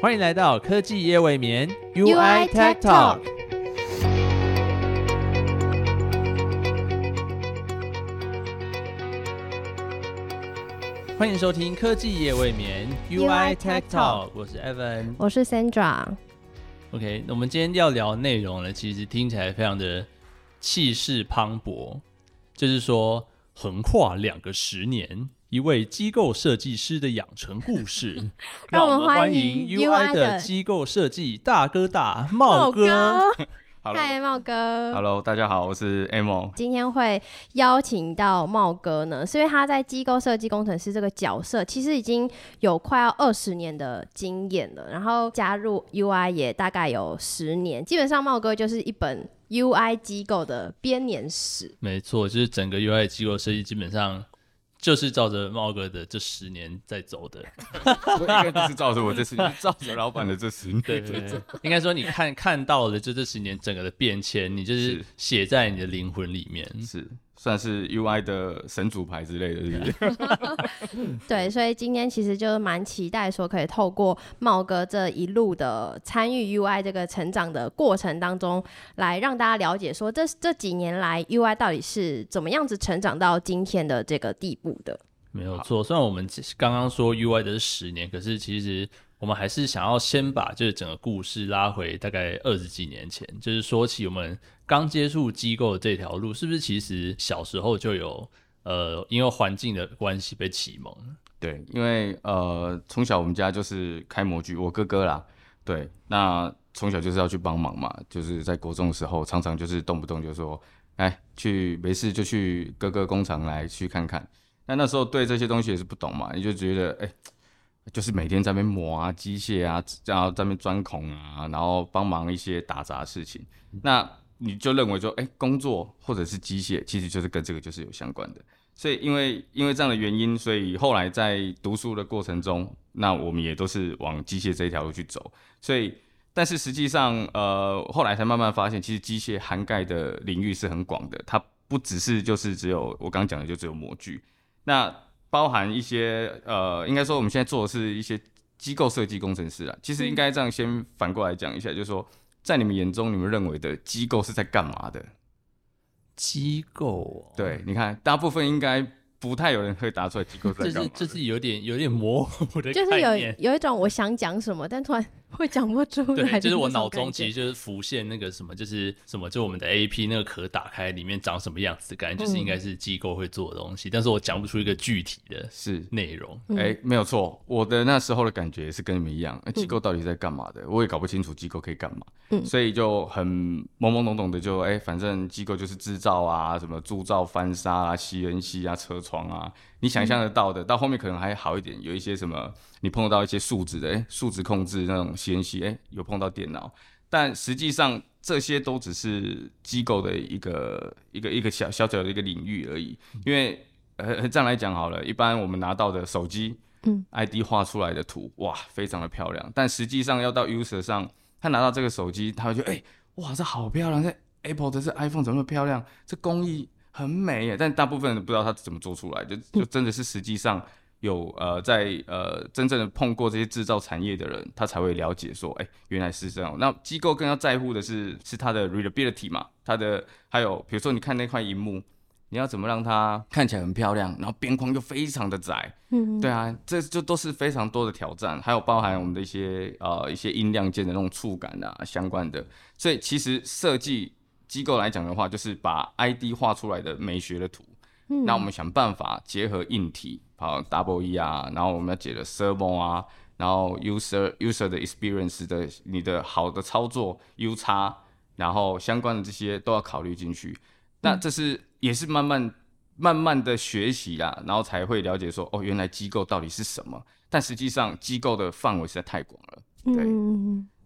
欢迎来到科技夜未眠 UI Tech Talk。欢迎收听科技夜未眠 UI Tech Talk，我是 Evan，我是 Sandra。OK，那我们今天要聊内容呢，其实听起来非常的气势磅礴，就是说横跨两个十年。一位机构设计师的养成故事，让我们欢迎 UI 的机构设计大哥大茂哥。嗨，茂哥。Hello，大家好，我是 Amo。今天会邀请到茂哥呢，是因为他在机构设计工程师这个角色，其实已经有快要二十年的经验了。然后加入 UI 也大概有十年，基本上茂哥就是一本 UI 机构的编年史。没错，就是整个 UI 机构设计基本上。就是照着茂哥的这十年在走的，应该不是照着我这十年，照着老板的这十年。对对对，应该说你看看到的就这十年整个的变迁，你就是写在你的灵魂里面。是。算是 UI 的神主牌之类的，是不是？对，所以今天其实就是蛮期待说，可以透过茂哥这一路的参与 UI 这个成长的过程当中，来让大家了解说，这这几年来 UI 到底是怎么样子成长到今天的这个地步的。没有错，虽然我们刚刚说 UI 的是十年，可是其实我们还是想要先把就是整个故事拉回大概二十几年前，就是说起我们。刚接触机构这条路，是不是其实小时候就有呃，因为环境的关系被启蒙？对，因为呃，从小我们家就是开模具，我哥哥啦，对，那从小就是要去帮忙嘛，就是在国中的时候，常常就是动不动就说，哎，去没事就去哥哥工厂来去看看。那那时候对这些东西也是不懂嘛，你就觉得哎，就是每天在那边磨啊，机械啊，然后在那边钻孔啊，然后帮忙一些打杂事情，那。你就认为说，哎，工作或者是机械，其实就是跟这个就是有相关的。所以，因为因为这样的原因，所以后来在读书的过程中，那我们也都是往机械这一条路去走。所以，但是实际上，呃，后来才慢慢发现，其实机械涵盖的领域是很广的。它不只是就是只有我刚刚讲的，就只有模具。那包含一些，呃，应该说我们现在做的是一些机构设计工程师啊。其实应该这样先反过来讲一下，就是说。在你们眼中，你们认为的机构是在干嘛的？机构，对，你看，大部分应该。不太有人会答出来机构在干嘛，就是有点有点模糊的就是有有一种我想讲什么，但突然 会讲不出来。就是我脑中其实就是浮现那个什么，就是什么，就我们的 A P 那个壳打开，里面长什么样子，感觉就是应该是机构会做的东西，但是我讲不出一个具体的是内容。哎，没有错，我的那时候的感觉是跟你们一样，机构到底在干嘛的，我也搞不清楚机构可以干嘛，嗯所以就很懵懵懂懂的就哎，反正机构就是制造啊，什么铸造、翻砂啊、C N C 啊、车床啊。你想象得到的，到后面可能还好一点，有一些什么，你碰到一些数值的，哎，数值控制那种 CNC，哎，有碰到电脑，但实际上这些都只是机构的一个一个一个小小小的一个领域而已。因为呃这样来讲好了，一般我们拿到的手机，嗯，ID 画出来的图，哇，非常的漂亮，但实际上要到 user 上，他拿到这个手机，他会觉得，哎，哇，这好漂亮，这 Apple 的这 iPhone 怎么那么漂亮？这工艺。很美耶，但大部分人不知道他怎么做出来，就就真的是实际上有呃在呃真正的碰过这些制造产业的人，他才会了解说，哎，原来是这样。那机构更要在乎的是是它的 readability 嘛，它的还有比如说你看那块荧幕，你要怎么让它看起来很漂亮，然后边框又非常的窄，嗯，对啊，这就都是非常多的挑战，还有包含我们的一些呃一些音量键的那种触感啊相关的，所以其实设计。机构来讲的话，就是把 ID 画出来的美学的图，那我们想办法结合硬体，好 Double E 啊，然后我们要解的 Servo 啊，然后 User User 的 Experience 的你的好的操作 U 叉，然后相关的这些都要考虑进去。那这是也是慢慢慢慢的学习啦，然后才会了解说，哦，原来机构到底是什么？但实际上机构的范围实在太广了，对。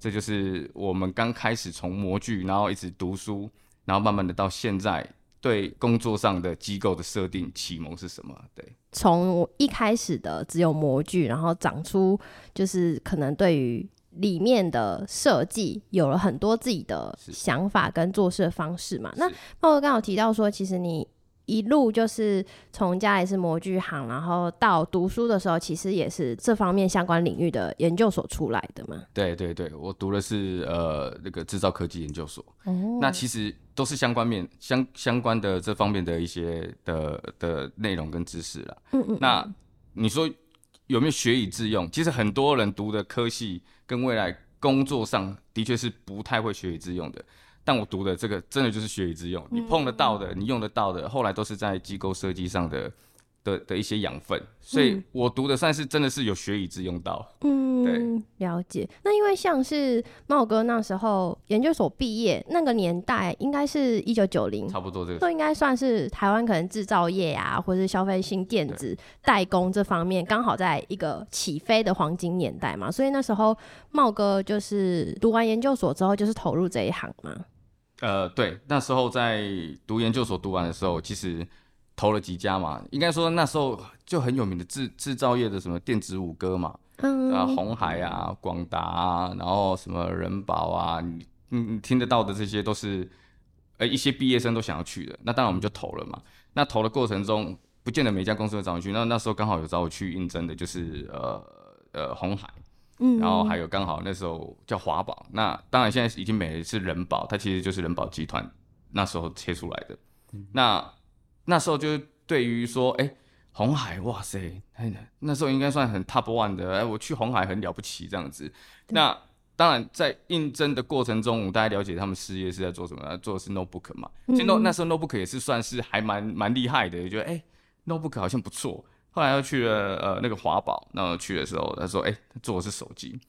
这就是我们刚开始从模具，然后一直读书，然后慢慢的到现在对工作上的机构的设定启蒙是什么？对，从一开始的只有模具，然后长出就是可能对于里面的设计有了很多自己的想法跟做事的方式嘛。那包括刚好提到说，其实你一路就是从家里是模具行，然后到读书的时候，其实也是这方面相关领域的研究所出来的嘛。对对对，我读的是呃那个制造科技研究所。哦，那其实都是相关面相相关的这方面的一些的的内容跟知识了。嗯嗯。那你说有没有学以致用？其实很多人读的科系跟未来工作上的确是不太会学以致用的。但我读的这个真的就是学以致用，你碰得到的，你用得到的，后来都是在机构设计上的的的一些养分，所以我读的算是真的是有学以致用到。嗯，对，了解。那因为像是茂哥那时候研究所毕业那个年代，应该是一九九零，差不多这个，都应该算是台湾可能制造业啊，或者是消费性电子代工这方面刚好在一个起飞的黄金年代嘛，所以那时候茂哥就是读完研究所之后就是投入这一行嘛。呃，对，那时候在读研究所读完的时候，其实投了几家嘛，应该说那时候就很有名的制制造业的什么电子五哥嘛，啊，红海啊，广达啊，然后什么人保啊，你你听得到的这些都是，呃，一些毕业生都想要去的，那当然我们就投了嘛。那投的过程中，不见得每家公司都找你去，那那时候刚好有找我去应征的，就是呃呃红海。然后还有刚好那时候叫华宝，那当然现在已经没了，是人保，它其实就是人保集团那时候切出来的。那那时候就是对于说，哎，红海，哇塞，那时候应该算很 top one 的，哎，我去红海很了不起这样子。那当然在应征的过程中，我大家了解他们事业是在做什么，做的是 notebook 嘛。其实那那时候 notebook 也是算是还蛮蛮厉害的，也觉得哎，notebook 好像不错。后来又去了呃那个华宝，那去的时候他说，哎，他做的是手机。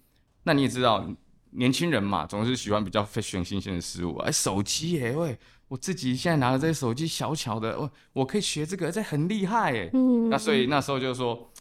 那你也知道，年轻人嘛，总是喜欢比较 fashion 新鲜的事物。哎，手机耶，喂，我自己现在拿的这些手机小巧的，我我可以学这个，这很厉害哎。嗯。那所以那时候就说，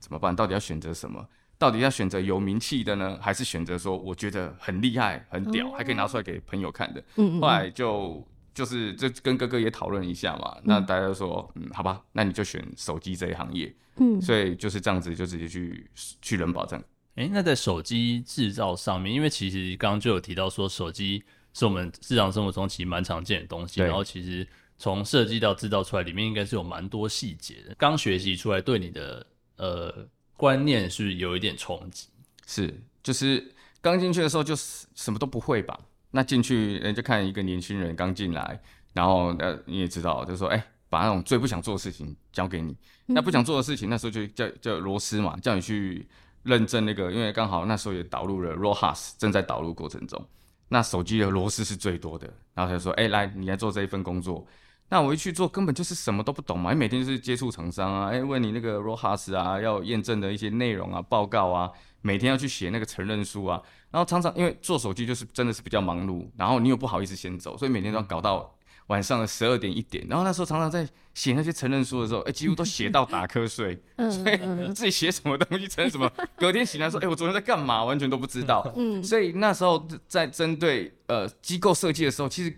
怎么办？到底要选择什么？到底要选择有名气的呢，还是选择说我觉得很厉害、很屌，还可以拿出来给朋友看的？嗯。后来就。就是这跟哥哥也讨论一下嘛，那大家都说，嗯，好吧，那你就选手机这一行业，嗯，所以就是这样子，就直接去去人保证。哎，那在手机制造上面，因为其实刚刚就有提到说，手机是我们日常生活中其实蛮常见的东西，然后其实从设计到制造出来，里面应该是有蛮多细节的。刚学习出来，对你的呃观念是有一点冲击，是，就是刚进去的时候就什么都不会吧。那进去，人家看一个年轻人刚进来，然后呃你也知道，就说哎，把那种最不想做的事情交给你。那不想做的事情，那时候就叫叫螺丝嘛，叫你去认证那个，因为刚好那时候也导入了 ROHS，正在导入过程中。那手机的螺丝是最多的，然后他就说哎，来你来做这一份工作。那我一去做，根本就是什么都不懂嘛，每天就是接触厂商啊，哎问你那个 ROHS 啊，要验证的一些内容啊，报告啊，每天要去写那个承认书啊。然后常常因为做手机就是真的是比较忙碌，然后你又不好意思先走，所以每天都要搞到晚上的十二点一点。然后那时候常常在写那些承认书的时候，哎，几乎都写到打瞌睡，所以自己写什么东西承认什么，隔天醒来说，哎，我昨天在干嘛，完全都不知道。嗯，所以那时候在针对呃机构设计的时候，其实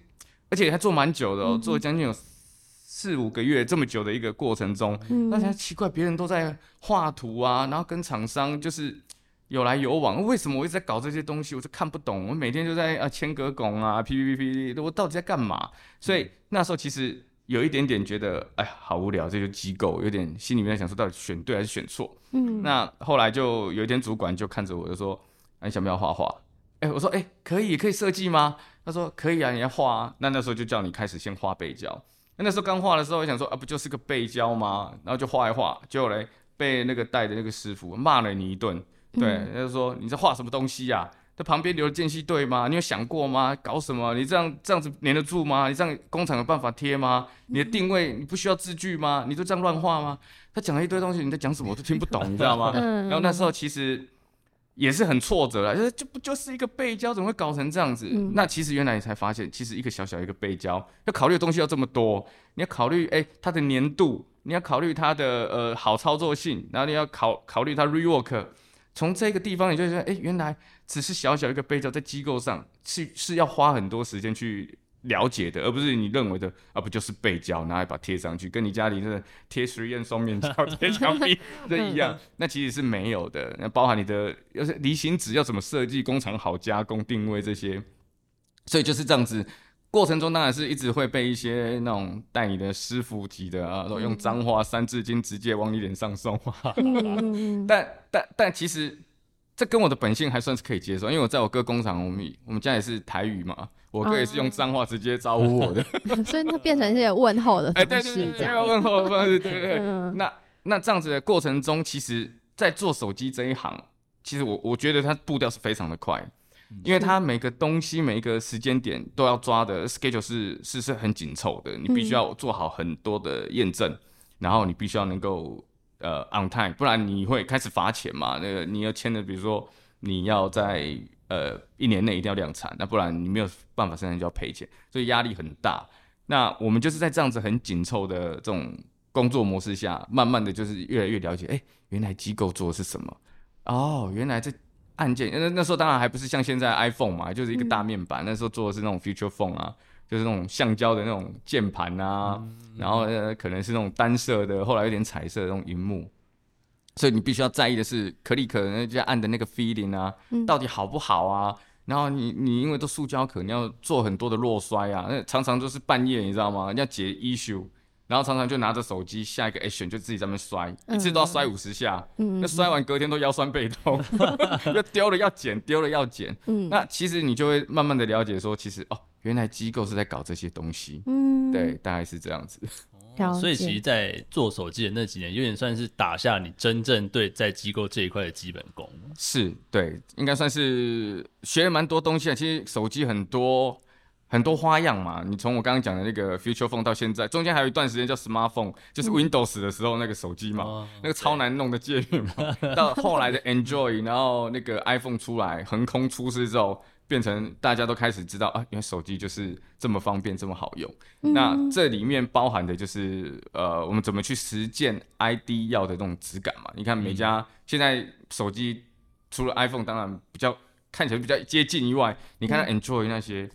而且还做蛮久的哦，做了将近有四五个月这么久的一个过程中，那现在奇怪，别人都在画图啊，然后跟厂商就是。有来有往，为什么我一直在搞这些东西？我就看不懂。我每天就在啊签格拱啊，P P P P，我到底在干嘛？所以那时候其实有一点点觉得，哎呀，好无聊，这些机构有点心里面想说，到底选对还是选错？嗯。那后来就有一天主管就看着我，就说：“你想不要画画？”哎，我说：“哎，可以，可以设计吗？”他说：“可以啊，你要画啊。”那那时候就叫你开始先画背胶。那那时候刚画的时候，我想说啊，不就是个背胶吗？然后就画一画，结果嘞被那个带的那个师傅骂了你一顿。对，他就说你在画什么东西呀？这旁边留了间隙对吗？你有想过吗？搞什么？你这样这样子粘得住吗？你这样工厂有办法贴吗？你的定位你不需要字句吗？你就这样乱画吗？他讲了一堆东西，你在讲什么我都听不懂，你知道吗？然后那时候其实也是很挫折了，就是就不就是一个背胶，怎么会搞成这样子？那其实原来你才发现，其实一个小小一个背胶，要考虑的东西要这么多。你要考虑哎它的粘度，你要考虑它的呃好操作性，然后你要考考虑它 rework。从这个地方，你就觉得，哎，原来只是小小一个背胶，在机构上是是要花很多时间去了解的，而不是你认为的啊，不就是背胶，拿来把贴上去，跟你家里的贴实验双面胶贴墙壁 这一样，那其实是没有的。那包含你的要是离型纸要怎么设计，工厂好加工定位这些，所以就是这样子过程中当然是一直会被一些那种带你的师傅级的啊，都用脏话、三字经直接往你脸上送。但但但其实这跟我的本性还算是可以接受，因为我在我哥工厂，我们我们家也是台语嘛，我哥也是用脏话直接招呼我的，所以那变成一些问候的哎，对对对，这样。问候的方式，对对。对。那那这样子的过程中，其实，在做手机这一行，其实我我觉得它步调是非常的快。因为它每个东西每一个时间点都要抓的 schedule 是是是很紧凑的，你必须要做好很多的验证，然后你必须要能够呃 on time，不然你会开始罚钱嘛。那个你要签的，比如说你要在呃一年内一定要量产，那不然你没有办法生产就要赔钱，所以压力很大。那我们就是在这样子很紧凑的这种工作模式下，慢慢的就是越来越了解，哎，原来机构做的是什么？哦，原来这。按键，那那时候当然还不是像现在 iPhone 嘛，就是一个大面板。那时候做的是那种 Future Phone 啊，就是那种橡胶的那种键盘啊，然后呃可能是那种单色的，后来有点彩色的那种荧幕。所以你必须要在意的是可力可能就按的那个 feeling 啊，到底好不好啊？然后你你因为都塑胶壳，你要做很多的落摔啊，那常常都是半夜，你知道吗？要解 issue。然后常常就拿着手机，下一个 action 就自己在那边摔，一次都要摔五十下，嗯那摔完隔天都腰酸背痛，就丢了要捡，丢了要捡。那其实你就会慢慢的了解说，其实哦，原来机构是在搞这些东西，嗯，对，大概是这样子。所以其实，在做手机的那几年，有点算是打下你真正对在机构这一块的基本功。是对，应该算是学了蛮多东西啊。其实手机很多。很多花样嘛，你从我刚刚讲的那个 Future Phone 到现在，中间还有一段时间叫 Smartphone，就是 Windows 的时候那个手机嘛，那个超难弄的界面嘛。到后来的 Android，然后那个 iPhone 出来横空出世之后，变成大家都开始知道啊，原来手机就是这么方便，这么好用。那这里面包含的就是呃，我们怎么去实践 ID 要的那种质感嘛？你看每家现在手机除了 iPhone 当然比较看起来比较接近以外，你看 Android 那些。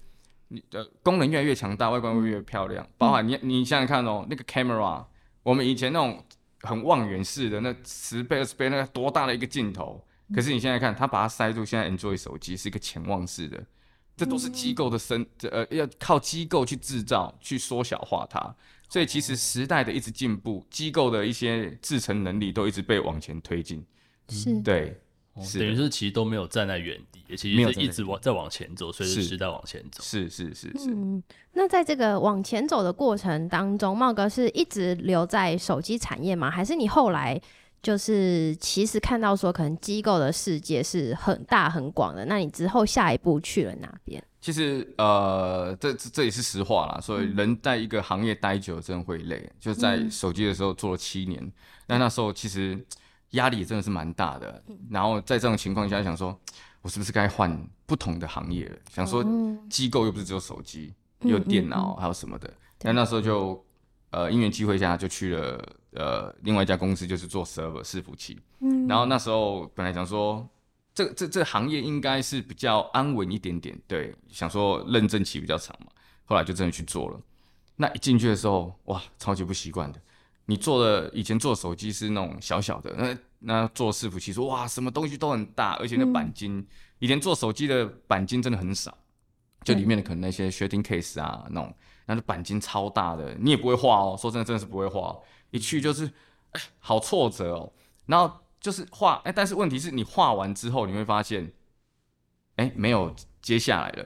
你的功能越来越强大，外观会越漂亮。包含你，你想想看哦，那个 camera，我们以前那种很望远式的，那十倍、二十倍，那个多大的一个镜头。可是你现在看，他把它塞入现在 Android 手机，是一个潜望式的，这都是机构的生，呃，要靠机构去制造，去缩小化它。所以其实时代的一直进步，机构的一些制成能力都一直被往前推进。是，对。等于是其实都没有站在原地，其实是一直往在往前走，随着时代往前走。是是是是。嗯，那在这个往前走的过程当中，茂哥是一直留在手机产业吗？还是你后来就是其实看到说，可能机构的世界是很大很广的？那你之后下一步去了哪边？其实呃，这这也是实话啦。所以人在一个行业待久，真的会累。就在手机的时候做了七年，那那时候其实。压力真的是蛮大的，然后在这种情况下，想说，我是不是该换不同的行业了？想说，机构又不是只有手机，有电脑，还有什么的。那那时候就，呃，因缘机会下就去了，呃，另外一家公司，就是做 server 伺服器。嗯。然后那时候本来想说，这这这行业应该是比较安稳一点点，对，想说认证期比较长嘛。后来就真的去做了。那一进去的时候，哇，超级不习惯的。你做的以前做手机是那种小小的，那那做伺服器说哇，什么东西都很大，而且那钣金，以前做手机的钣金真的很少，就里面的可能那些 shooting case 啊那种，那就钣金超大的，你也不会画哦，说真的真的是不会画，一去就是哎好挫折哦，然后就是画哎，但是问题是你画完之后你会发现，哎没有接下来了，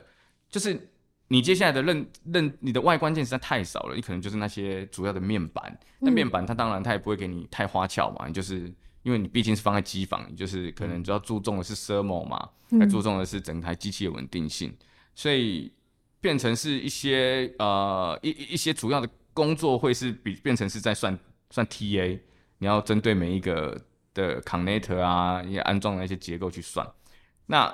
就是。你接下来的认认你的外观件实在太少了，你可能就是那些主要的面板。那面板它当然它也不会给你太花俏嘛，就是因为你毕竟是放在机房，你就是可能主要注重的是 thermal 嘛，还注重的是整台机器的稳定性，所以变成是一些呃一一些主要的工作会是比变成是在算算 TA，你要针对每一个的 connector 啊，一些安装的一些结构去算，那。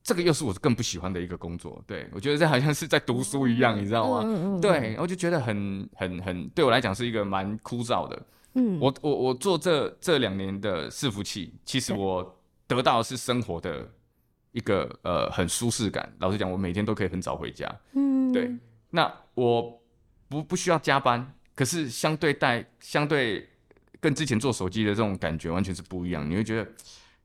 这个又是我更不喜欢的一个工作，对我觉得这好像是在读书一样，你知道吗？对，我就觉得很很很，对我来讲是一个蛮枯燥的。嗯，我我我做这这两年的伺服器，其实我得到的是生活的一个呃很舒适感。老实讲，我每天都可以很早回家。嗯，对。那我不不需要加班，可是相对待相对跟之前做手机的这种感觉完全是不一样。你会觉得。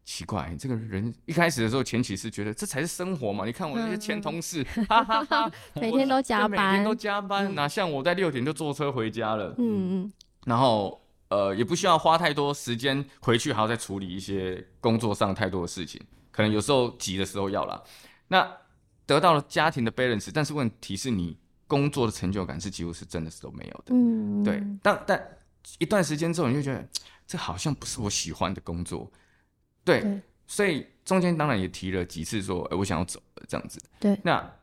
奇怪，这个人一开始的时候前期是觉得这才是生活嘛？你看我那些前同事，哈哈哈，每天都加班，每天都加班，哪像我在六点就坐车回家了。嗯嗯，然后呃，也不需要花太多时间回去，还要再处理一些工作上太多的事情，可能有时候急的时候要了。那得到了家庭的 balance，但是问题是你工作的成就感是几乎是真的是都没有的。嗯，对，但但一段时间之后，你就觉得这好像不是我喜欢的工作。对，对所以中间当然也提了几次说，哎、我想要走了这样子。对那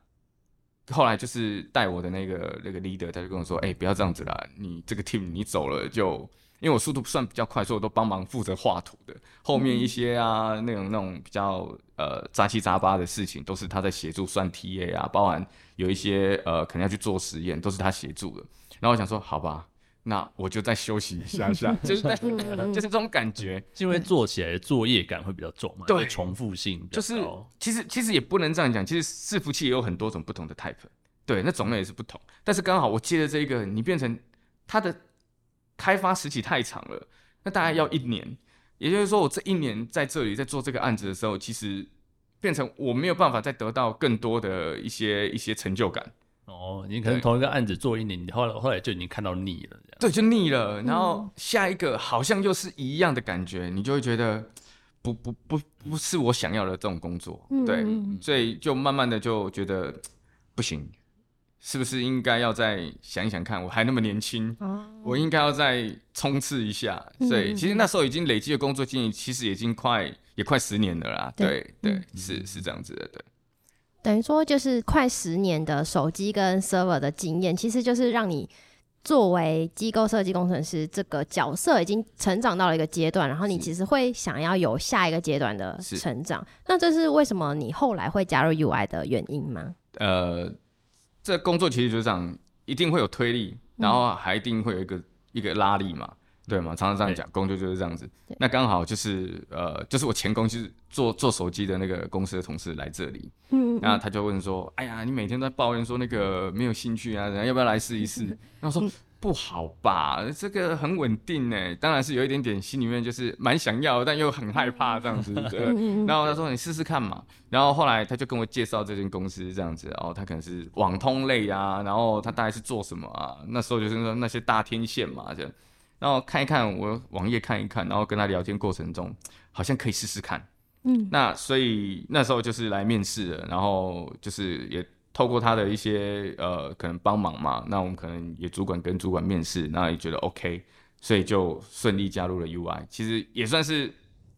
后来就是带我的那个那个 leader，他就跟我说，哎、不要这样子啦，你这个 team 你走了就，因为我速度算比较快，所以我都帮忙负责画图的，后面一些啊、那种那种比较呃杂七杂八的事情，都是他在协助算 TA 啊，包含有一些呃可能要去做实验，都是他协助的。然后我想说，好吧。那我就再休息一下下，就是在就是这种感觉，是因为做起来的作业感会比较重嘛，对重复性就是其实其实也不能这样讲，其实伺服器也有很多种不同的 type，对，那种类也是不同。但是刚好我接的这一个，你变成它的开发时期太长了，那大概要一年。也就是说，我这一年在这里在做这个案子的时候，其实变成我没有办法再得到更多的一些一些成就感，哦，你可能同一个案子做一年，你后来后来就已经看到腻了。对，就腻了。然后下一个好像又是一样的感觉，你就会觉得不不不不是我想要的这种工作，对，嗯所以就慢慢的就觉得不行，是不是应该要再想一想看？我还那么年轻，哦，我应该要再冲刺一下。嗯所以其实那时候已经累积的工作经验，其实已经快也快十年了啦。对对是是这样子的，对。等于说就是快十年的手机跟 server 的经验，其实就是让你作为机构设计工程师这个角色已经成长到了一个阶段，然后你其实会想要有下一个阶段的成长。那这是为什么你后来会加入 UI 的原因吗？呃，这工作其实就是这样，一定会有推力，然后还一定会有一个一个拉力嘛，对吗？常常这样讲，工作就是这样子。那刚好就是呃，就是我前公司做做手机的那个公司的同事来这里，嗯那他就问说：“哎呀，你每天都在抱怨说那个没有兴趣啊，人要不要来试一试？” 然后说。不好吧，这个很稳定呢，当然是有一点点心里面就是蛮想要，但又很害怕这样子。对，然后他说你试试看嘛，然后后来他就跟我介绍这间公司这样子，然后他可能是网通类啊，然后他大概是做什么啊？那时候就是说那些大天线嘛，这样，然后看一看我网页看一看，然后跟他聊天过程中好像可以试试看。嗯，那所以那时候就是来面试了，然后就是也透过他的一些呃可能帮忙嘛，那我们可能也主管跟主管面试，那也觉得 OK，所以就顺利加入了 UI，其实也算是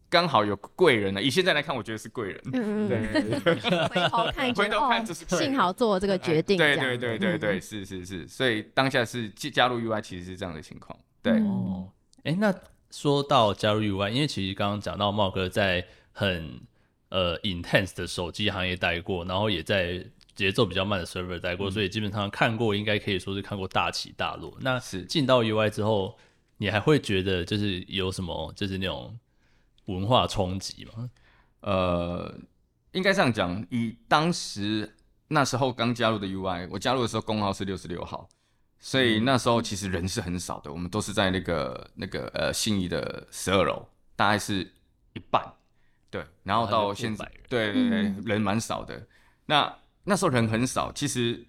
刚好有贵人了。以现在来看，我觉得是贵人。嗯嗯对嗯，对。对回头看，回头看哦就是幸好做了这个决定，对对对对对，嗯是是是，所以当下是加加入 UI 其实是这样的情况。对，嗯。哦，哎、那说到加入 UI，因为其实刚刚讲到茂哥在很呃 intense 的手机行业待过，然后也在节奏比较慢的 server 待过，所以基本上看过应该可以说是看过大起大落。那是进到 UI 之后，你还会觉得就是有什么就是那种文化冲击吗？呃，应该这样讲，以当时那时候刚加入的 UI，我加入的时候工号是六十六号，所以那时候其实人是很少的，我们都是在那个那个呃信义的十二楼，大概是一半，对，然后到现在，对对对，嗯人蛮少的。那那时候人很少，其实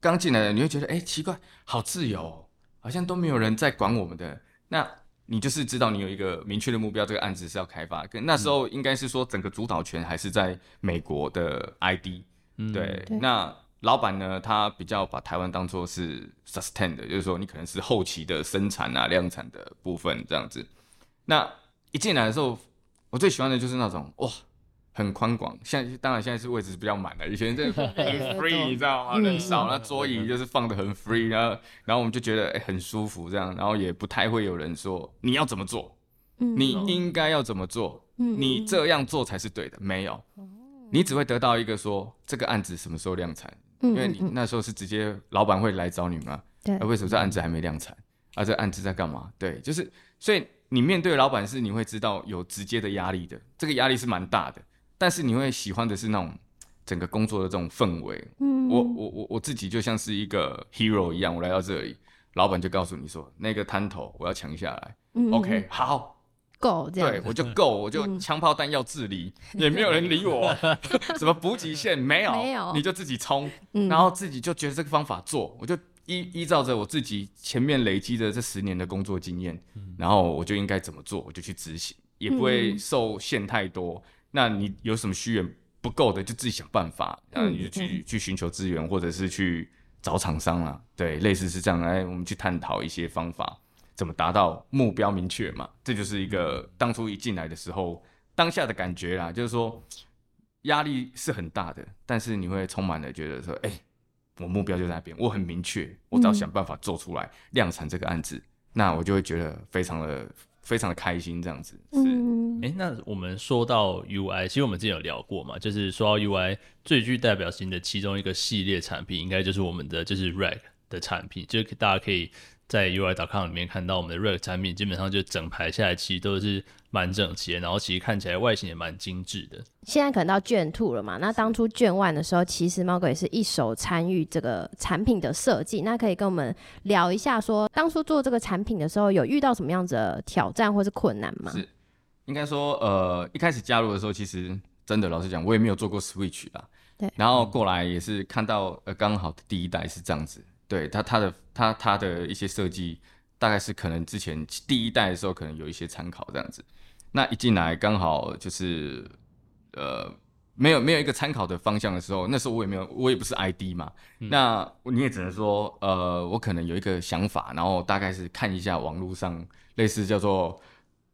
刚进来的你会觉得，哎、奇怪，好自由哦，好像都没有人在管我们的。那你就是知道你有一个明确的目标，这个案子是要开发。跟那时候应该是说整个主导权还是在美国的 ID，、嗯，对，对那老板呢，他比较把台湾当做是 sustain 的，就是说你可能是后期的生产啊、量产的部分这样子。那一进来的时候，我最喜欢的就是那种哇，很宽广。现在当然现在是位置比较满了，以前这很 free，你知道吗？嗯人少，那桌椅就是放的很 free，然后然后我们就觉得哎、很舒服这样，然后也不太会有人说你要怎么做，嗯你应该要怎么做，嗯你这样做才是对的，没有，你只会得到一个说这个案子什么时候量产，因因为你那时候是直接老板会来找你嘛，对啊，为什么这案子还没量产？啊，这案子在干嘛？对，就是所以你面对老板是你会知道有直接的压力的，这个压力是蛮大的，但是你会喜欢的是那种整个工作的这种氛围。嗯我我我我自己就像是一个 hero 一样，我来到这里，老板就告诉你说那个摊头我要抢下来。嗯 OK，好，够这样。对，我就够，我就枪炮弹药治理，也没有人理我。什么补给线没有，没有你就自己冲，嗯然后自己就觉得这个方法做，我就依依照着我自己前面累积的这十年的工作经验，然后我就应该怎么做，我就去执行，也不会嗯受限太多。那你有什么需源不够的，就自己想办法，然后你就去、去寻求资源，或者是去找厂商啦。对，类似是这样，哎，我们去探讨一些方法，怎么达到目标明确嘛？这就是一个当初一进来的时候当下的感觉啦，就是说压力是很大的，但是你会充满了觉得说，哎、我目标就在那边，我很明确，我只要想办法做出来、量产这个案子，那我就会觉得非常的非常的开心，这样子是。嗯，哎、那我们说到 UI，其实我们之前有聊过嘛，就是说到 UI 最具代表性的其中一个系列产品，应该就是我们的就是 Rack 的产品，就是大家可以在 UI.com 里面看到我们的 Rack 产品，基本上就整排下来其实都是蛮整齐的，然后其实看起来外形也蛮精致的。现在可能到卷 two 了嘛？那当初卷 one 的时候，其实猫哥也是一手参与这个产品的设计。那可以跟我们聊一下说当初做这个产品的时候，有遇到什么样子的挑战或是困难吗？是应该说，呃，一开始加入的时候，其实真的老实讲，我也没有做过 Switch 啦。对然后过来也是看到，呃，刚好第一代是这样子，对它它的它它的一些设计，大概是可能之前第一代的时候可能有一些参考这样子。那一进来刚好就是，呃，没有没有一个参考的方向的时候，那时候我也没有，我也不是 ID 嘛，那你也只能说，呃，我可能有一个想法，然后大概是看一下网络上类似叫做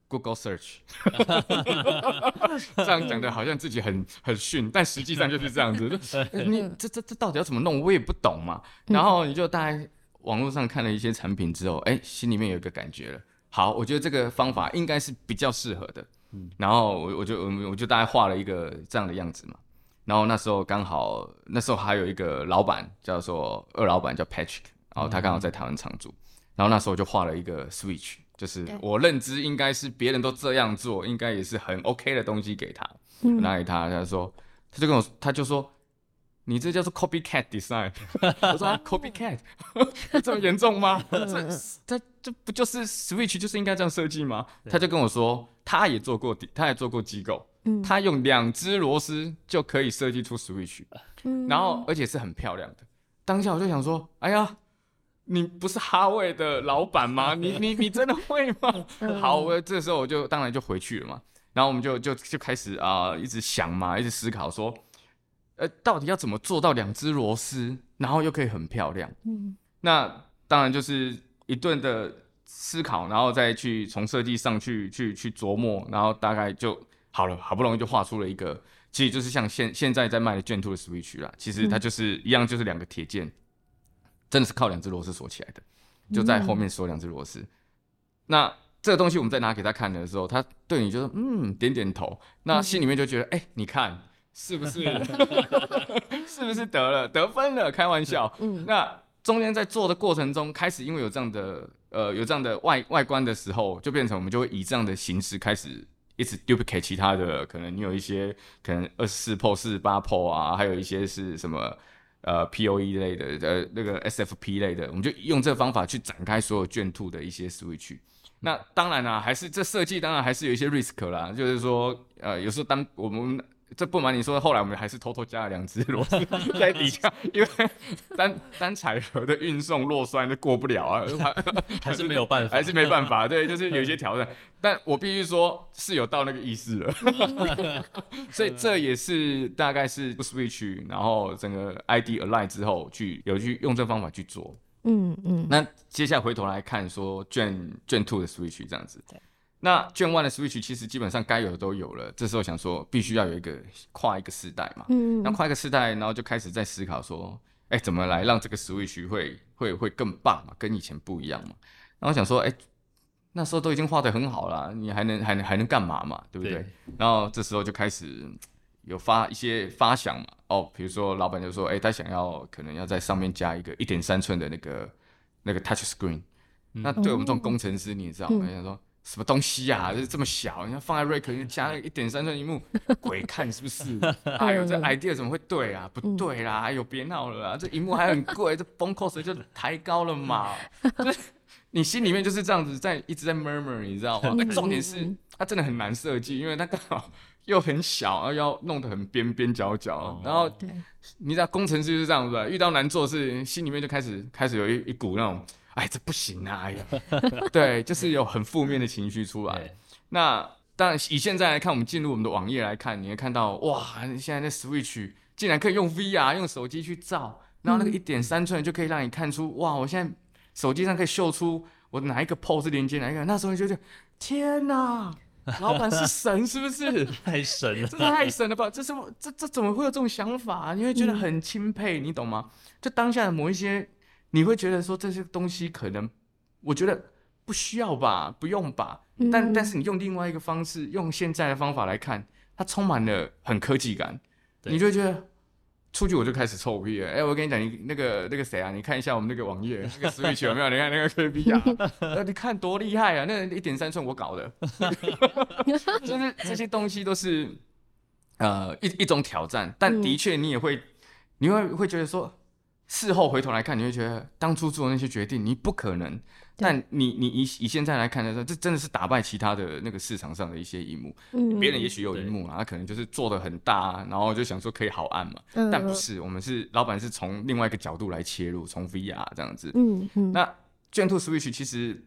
Google Search，这样讲的好像自己很很逊，但实际上就是这样子。你这这这到底要怎么弄，我也不懂嘛。然后你就大概网络上看了一些产品之后，哎、心里面有一个感觉了。好，我觉得这个方法应该是比较适合的。嗯然后我我就我我就大概画了一个这样的样子嘛。然后那时候刚好那时候还有一个老板叫做二老板叫 Patrick，然后他刚好在台湾常驻。然后那时候我就画了一个 Switch，就是我认知应该是别人都这样做，应该也是很 OK 的东西给他。嗯拿给他，他说，他就跟我，他就说，你这叫做 copycat design。我说、啊、copycat 这么严重吗？这这这不就是 Switch 就是应该这样设计吗？他就跟我说，他也做过，他也做过机构，嗯他用两只螺丝就可以设计出 Switch，嗯然后而且是很漂亮的。当下我就想说，哎呀。你不是哈维的老板吗？你你你真的会吗？好，我这时候我就当然就回去了嘛。然后我们就就就开始啊、一直想嘛，一直思考说，呃，到底要怎么做到两只螺丝，然后又可以很漂亮？嗯那当然就是一顿的思考，然后再去从设计上去去去琢磨，然后大概就好了，好不容易就画出了一个，其实就是像现现在在卖的卷兔的 Switch 啦，其实它就是一样，就是两个铁件，真的是靠两只螺丝锁起来的，就在后面锁两只螺丝。那这个东西我们再拿给他看的时候，他对你就说嗯点点头，那心里面就觉得哎、你看是不是？是不是得了？得分了？开玩笑，嗯那中间在做的过程中，开始因为有这样的呃有这样的外外观的时候，就变成我们就会以这样的形式开始一直 duplicate 其他的，可能你有一些可能二十四 PO、四十八 PO 啊，还有一些是什么呃 POE 类的，呃那个 SFP 类的，我们就用这个方法去展开所有卷兔的一些 switch。那当然啦、还是这设计当然还是有一些 risk 啦，就是说呃有时候当我们这不瞒你说，后来我们还是偷偷加了两只螺丝 在底下，因为单单彩盒的运送落栓就过不了啊，还是没有办法，还是没办法，对，就是有一些挑战。但我必须说，是有到那个意思了，所以这也是大概是 Switch，然后整个 ID align 之后去有去用这方法去做。嗯嗯那接下来回头来看说卷卷 two 的 Switch 这样子，那卷 one 的 Switch 其实基本上该有的都有了，这时候想说必须要有一个跨一个世代嘛，嗯那跨一个世代，然后就开始在思考说，哎、怎么来让这个 Switch 会会会更棒嘛，跟以前不一样嘛。然后我想说，哎、那时候都已经画的很好了，你还能还能还能干嘛嘛，对不对？对然后这时候就开始嗯有发一些发想嘛，哦，比如说老板就说，哎、他想要可能要在上面加一个一点三寸的那个那个 touch screen，、那对我们这种工程师，你也知道，嗯我想说。什么东西呀、就是这么小，你要放在瑞克，就加了一点三寸荧幕，鬼看是不是？哎呦，这 idea 怎么会对啊？不对啦！哎呦，别闹了啦！这荧幕还很贵，这崩 cost 就抬高了嘛。就是你心里面就是这样子在一直在 murmur，你知道吗？那重点是它真的很难设计，因为它刚好又很小，然后要弄得很边边角角，然后你知道工程师就是这样子，遇到难做事，心里面就开始开始有一一股那种，哎，这不行啊，哎呀，对，就是有很负面的情绪出来。那当然以现在来看，我们进入我们的网页来看，你会看到哇，现在那 Switch 竟然可以用 VR 用手机去照，然后那个一点三寸就可以让你看出哇，我现在手机上可以秀出我哪一个 pose 连接哪一个，那时候你就觉得天哪！老板是神，是不是？太神了，这太神了吧！这是这这怎么会有这种想法？你会觉得很钦佩，你懂吗？就当下的某一些，你会觉得说这些东西可能，我觉得不需要吧，不用吧。但但是你用另外一个方式，用现在的方法来看，它充满了很科技感，你就觉得。出去我就开始臭屁了。哎，我跟你讲，你那个那个谁啊？你看一下我们那个网页，那个 Switch 有没有？你看那个 K B 啊，呃，你看多厉害啊！那一点三寸我搞的，就是这些东西都是呃一一种挑战。但的确，你也会，你会会觉得说，事后回头来看，你会觉得当初做的那些决定，你不可能。但你你以以现在来看的时候，这真的是打败其他的那个市场上的一些荧幕。嗯，别人也许有荧幕啊，他可能就是做的很大，然后就想说可以好按嘛。嗯，但不是，我们是老板是从另外一个角度来切入，从 VR 这样子。嗯嗯。那 Gen Two Switch 其实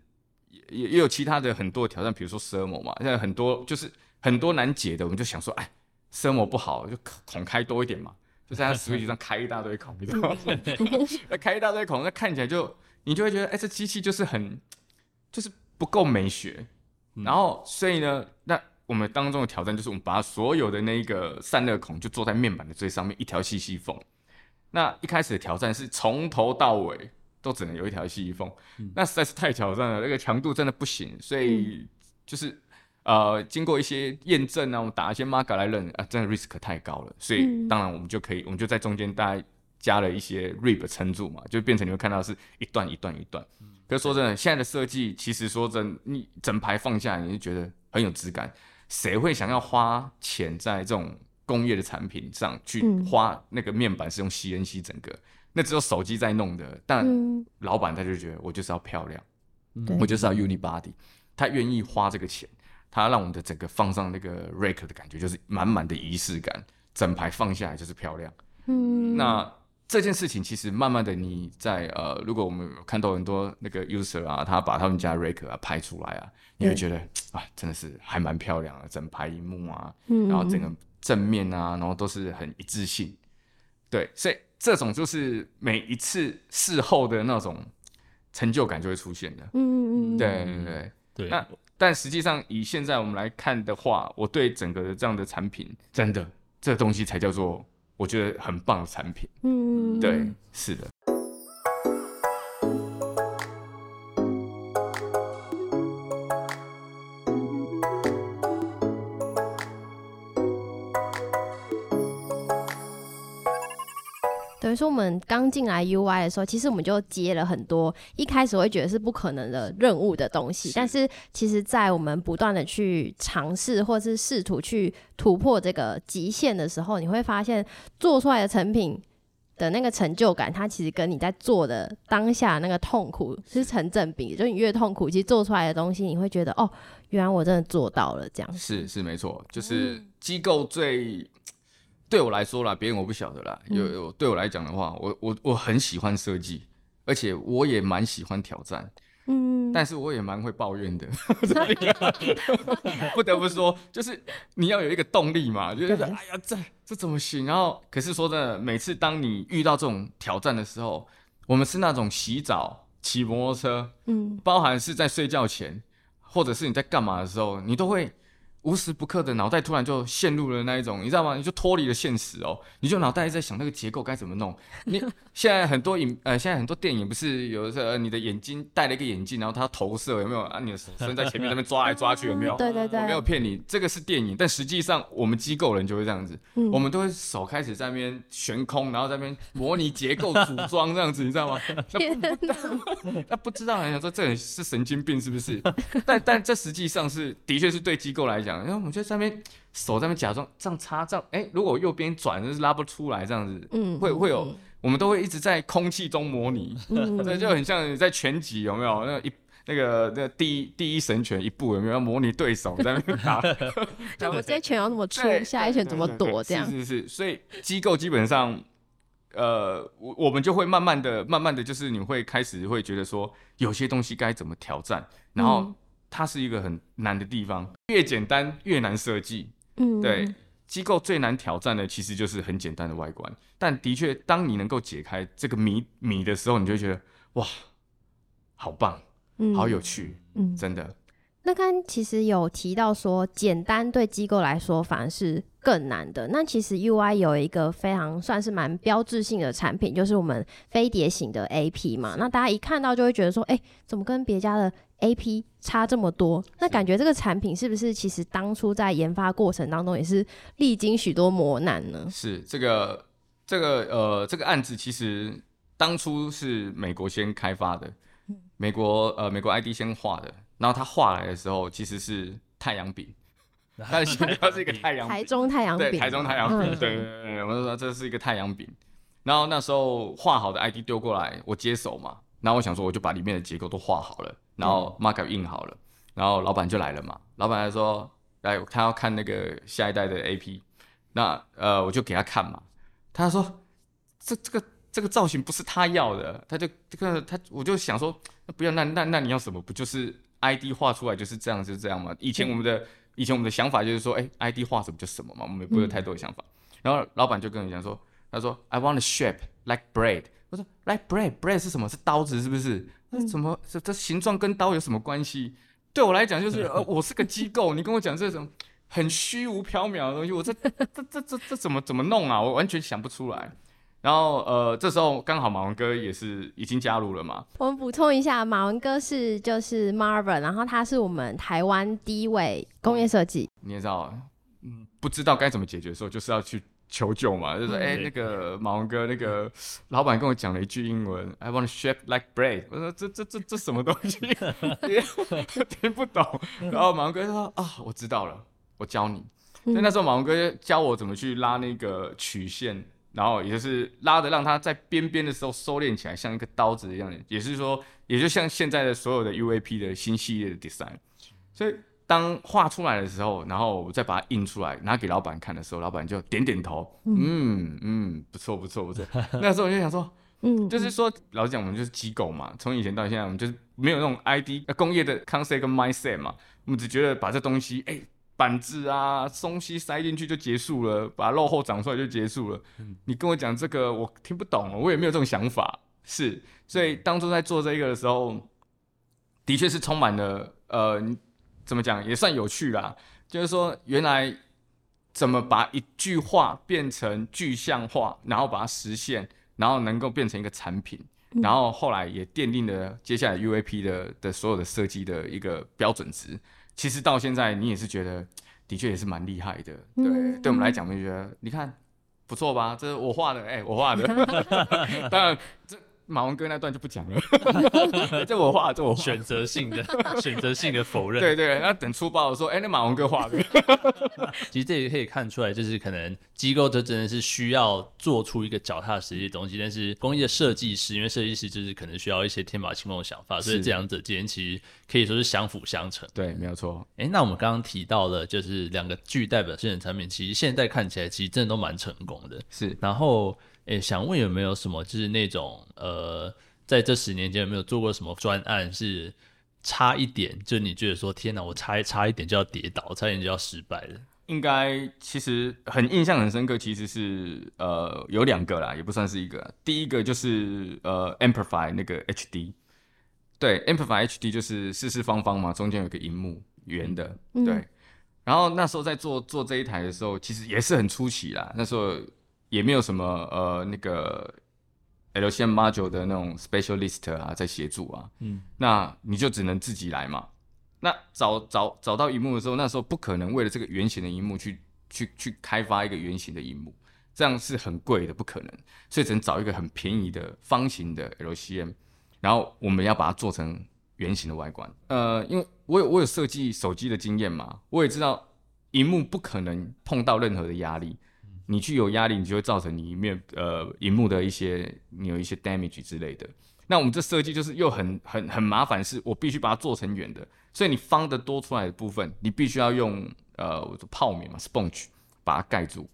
也也也有其他的很多挑战，比如说 Thermal 嘛，现在很多就是很多难解的，我们就想说，哎，Thermal 不好，就孔开多一点嘛，就在 Switch 上开一大堆孔，你知道吗？那开一大堆孔，那看起来就。你就会觉得，哎，这机器就是很，就是不够美学。然后，所以呢，那我们当中的挑战就是，我们把所有的那个散热孔就做在面板的最上面一条细细缝。那一开始的挑战是从头到尾都只能有一条细细缝，那实在是太挑战了，那个强度真的不行。所以就是呃，经过一些验证啊，我们打一些 mark 来认啊，真的 risk 太高了。所以当然我们就可以，我们就在中间大概。加了一些 rib 撑住嘛，就变成你会看到是一段一段一段。可是说真的，现在的设计其实说真，你整排放下来，你就觉得很有质感。谁会想要花钱在这种工业的产品上去花那个面板是用 CNC 整个？那只有手机在弄的。但老板他就觉得我就是要漂亮，我就是要 unibody，他愿意花这个钱，他让我们的整个放上那个 rake 的感觉就是满满的仪式感，整排放下来就是漂亮。嗯，那。这件事情其实慢慢的，你在呃，如果我们看到很多那个 user 啊，他把他们家 rake 啊拍出来啊，你会觉得啊，真的是还蛮漂亮的，整排荧幕啊，然后整个正面啊，然后都是很一致性，对，所以这种就是每一次事后的那种成就感就会出现的，嗯嗯嗯，对对对对。那但实际上以现在我们来看的话，我对整个的这样的产品，真的这东西才叫做。我觉得很棒的产品，嗯，对，是的。等于说，我们刚进来 UI 的时候，其实我们就接了很多一开始会觉得是不可能的任务的东西。但是，其实，在我们不断的去尝试，或是试图去突破这个极限的时候，你会发现做出来的成品的那个成就感，它其实跟你在做的当下那个痛苦是成正比。就你越痛苦，其实做出来的东西，你会觉得哦，原来我真的做到了这样。是是没错，就是机构最。对我来说啦，别人我不晓得啦。有有对我来讲的话，我我我很喜欢设计，而且我也蛮喜欢挑战。嗯，但是我也蛮会抱怨的。不得不说，就是你要有一个动力嘛，就是哎呀，这这怎么行？然后，可是说真的，每次当你遇到这种挑战的时候，我们是那种洗澡、骑摩托车，嗯，包含是在睡觉前，或者是你在干嘛的时候，你都会。无时不刻的脑袋突然就陷入了那一种，你知道吗？你就脱离了现实哦，你就脑袋在想那个结构该怎么弄。你 现在很多影呃，现在很多电影不是有的时候你的眼睛戴了一个眼镜，然后它投射有没有啊？你的手伸在前面那边抓来抓去有没有？对对对，我没有骗你，这个是电影，但实际上我们机构人就会这样子，我们都会手开始在那边悬空，然后在那边模拟结构组装这样子，你知道吗？那不知道人家说这人是神经病是不是？但但这实际上是的确是对机构来讲。然后我们就在那边手在那边假装这样插这样，哎，如果右边转就是拉不出来这样子，嗯，会会有，我们都会一直在空气中模拟，这就很像你在拳击有没有？那一那个那第一第一神拳一步有没有要模拟对手在那边打？我这一拳要怎么出，下一拳怎么躲，这样是是是，所以机构基本上，呃，我我们就会慢慢的、慢慢的就是你会开始会觉得说，有些东西该怎么挑战，然后嗯它是一个很难的地方，越简单越难设计。嗯，对，机构最难挑战的其实就是很简单的外观，但的确，当你能够解开这个谜谜的时候，你就会觉得哇，好棒，嗯。好有趣，嗯，真的。那刚刚其实有提到说，简单对机构来说反而是更难的。那其实 UI 有一个非常算是蛮标志性的产品，就是我们飞碟型的 AP 嘛。那大家一看到就会觉得说，哎、怎么跟别家的 AP 差这么多？那感觉这个产品是不是其实当初在研发过程当中也是历经许多磨难呢？是这个这个呃这个案子其实当初是美国先开发的，美国呃美国 ID 先画的，然后他画来的时候其实是太阳饼，它的形状是一个太阳饼，台中太阳对，饼，台中太阳饼，嗯。对对对对，我就说这是一个太阳饼。然后那时候画好的 ID 丢过来，我接手嘛，然后我想说我就把里面的结构都画好了，然后 markup 印好了，然后老板就来了嘛，老板还说，来他要看那个下一代的 AP，那呃我就给他看嘛，他说这这个这个造型不是他要的，他就这个他我就想说，那不要那那那你要什么？不就是 ID 画出来就是这样就是这样吗？以前我们的以前我们的想法就是说，哎、i d 画什么就什么嘛，我们也不会有太多的想法。然后老板就跟我讲说，他说 I want a shape like bread。我说 like bread，bread 是什么？是刀子是不是？那怎么这这形状跟刀有什么关系？对我来讲就是，呃，我是个机构，你跟我讲这种很虚无缥缈的东西，我这这这这这怎么怎么弄啊？我完全想不出来。然后呃，这时候刚好马文哥也是已经加入了嘛，我们补充一下，马文哥是就是 Marvin，然后他是我们台湾第一位工业设计。你也知道，嗯，不知道该怎么解决的时候，就是要去求救嘛，就是哎、嗯那个马文哥，那个 老板跟我讲了一句英文，I want to shape like bread，我说这这这这什么东西，听不懂。然后马文哥就说啊，我知道了，我教你。所以那时候马文哥教我怎么去拉那个曲线，然后也就是拉的让它在边边的时候收敛起来，像一个刀子一样，也是说，也就像现在的所有的 UAP 的新系列的 design。所以当画出来的时候，然后我再把它印出来，拿给老板看的时候，老板就点点头，嗯嗯，不错不错不错。那时候我就想说，嗯，就是说，老实讲，我们就是机构嘛，从以前到现在，我们就是没有那种 ID 呃工业的 concept 跟 mindset 嘛，我们只觉得把这东西，哎、板子啊，东西塞进去就结束了，把肉厚长出来就结束了。你跟我讲这个，我听不懂，我也没有这种想法。是，所以当初在做这个的时候，的确是充满了呃，怎么讲也算有趣啦。就是说，原来怎么把一句话变成具象化，然后把它实现，然后能够变成一个产品，然后后来也奠定了接下来 UAP 的的所有的设计的一个标准值。其实到现在，你也是觉得的确也是蛮厉害的。对，嗯对我们来讲，我们就觉得你看不错吧？这是我画的，哎、我画的。当然，这马文哥那段就不讲了，这我画的，这我画。选择性的 选择性的否认。对对，那等出包的时候，哎、那马文哥画的。其实这也可以看出来，就是可能机构这真的是需要做出一个脚踏实地的东西，但是工业设计师，因为设计师就是可能需要一些天马行空的想法，所以是这两者之间其实可以说是相辅相成。对，没有错。哎，那我们刚刚提到的，就是两个具代表性的产品，其实现在看起来其实真的都蛮成功的。是然后，诶，想问有没有什么就是那种呃，在这十年间有没有做过什么专案是差一点，就你觉得说天哪，我差差一点就要跌倒，差一点就要失败了？应该其实很印象很深刻，其实是呃有两个啦，也不算是一个。第一个就是呃 Amplify 那个 HD，对 Amplify HD 就是四四方方嘛，中间有个荧幕圆的，嗯对。然后那时候在做做这一台的时候，其实也是很出奇啦。那时候也没有什么呃那个 LCM module 的那种 specialist 啊在协助啊，嗯，那你就只能自己来嘛。那找找找到荧幕的时候，那时候不可能为了这个圆形的荧幕去去去开发一个圆形的荧幕，这样是很贵的，不可能。所以只能找一个很便宜的方形的 LCM，然后我们要把它做成圆形的外观。呃，因为我有我有设计手机的经验嘛，我也知道荧幕不可能碰到任何的压力。你去有压力，你就会造成你里面呃荧幕的一些你有一些 damage 之类的。那我们这设计就是又很很很麻烦，是我必须把它做成圆的，所以你方的多出来的部分，你必须要用呃泡棉嘛，sponge 把它盖住。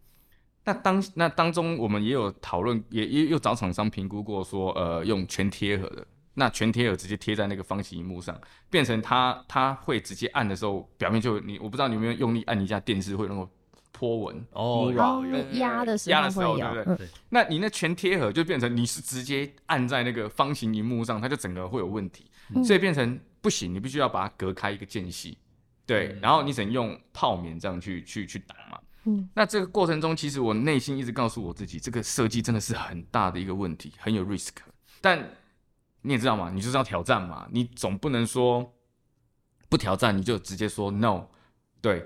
那当那当中我们也有讨论，也也有找厂商评估过，说呃用全贴合的，那全贴合直接贴在那个方形荧幕上，变成它它会直接按的时候，表面就你我不知道你有没有用力按一下电视会那个波纹哦，哦有有压的时候压的时候，对不对？对那你那全贴合就变成你是直接按在那个方形荧幕上，它就整个会有问题，嗯所以变成不行，你必须要把它隔开一个间隙，对，嗯然后你只能用泡棉这样去去去挡嘛。嗯那这个过程中，其实我内心一直告诉我自己，这个设计真的是很大的一个问题，很有 risk。但你也知道嘛，你就是要挑战嘛，你总不能说不挑战你就直接说 no，对，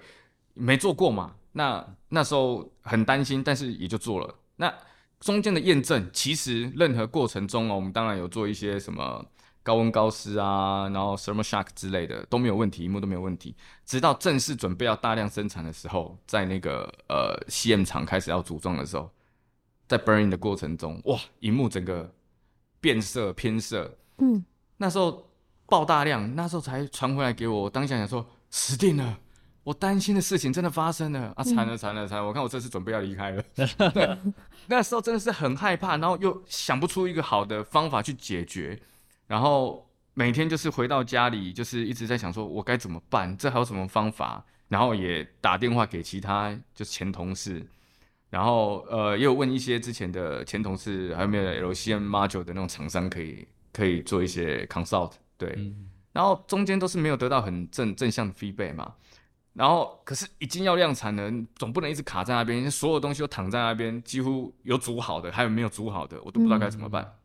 没做过嘛。那那时候很担心，但是也就做了。那中间的验证，其实任何过程中哦，我们当然有做一些什么高温高湿啊，然后 thermal shock 之类的都没有问题，荧幕都没有问题。直到正式准备要大量生产的时候，在那个呃 CM 厂开始要组装的时候，在 burning 的过程中，哇，荧幕整个变色偏色，嗯，那时候爆大量，那时候才传回来给我。我当下想说，死定了，我担心的事情真的发生了啊！惨了惨了惨了！我看我这次准备要离开了。对，那时候真的是很害怕，然后又想不出一个好的方法去解决，然后每天就是回到家里，就是一直在想说我该怎么办，这还有什么方法？然后也打电话给其他就是前同事，然后呃也有问一些之前的前同事，还有没有 LCM module 的那种厂商可以可以做一些 consult，对，嗯然后中间都是没有得到很正正向的 feedback 嘛，然后可是已经要量产了，总不能一直卡在那边，所有东西都躺在那边，几乎有煮好的，还有没有煮好的，我都不知道该怎么办。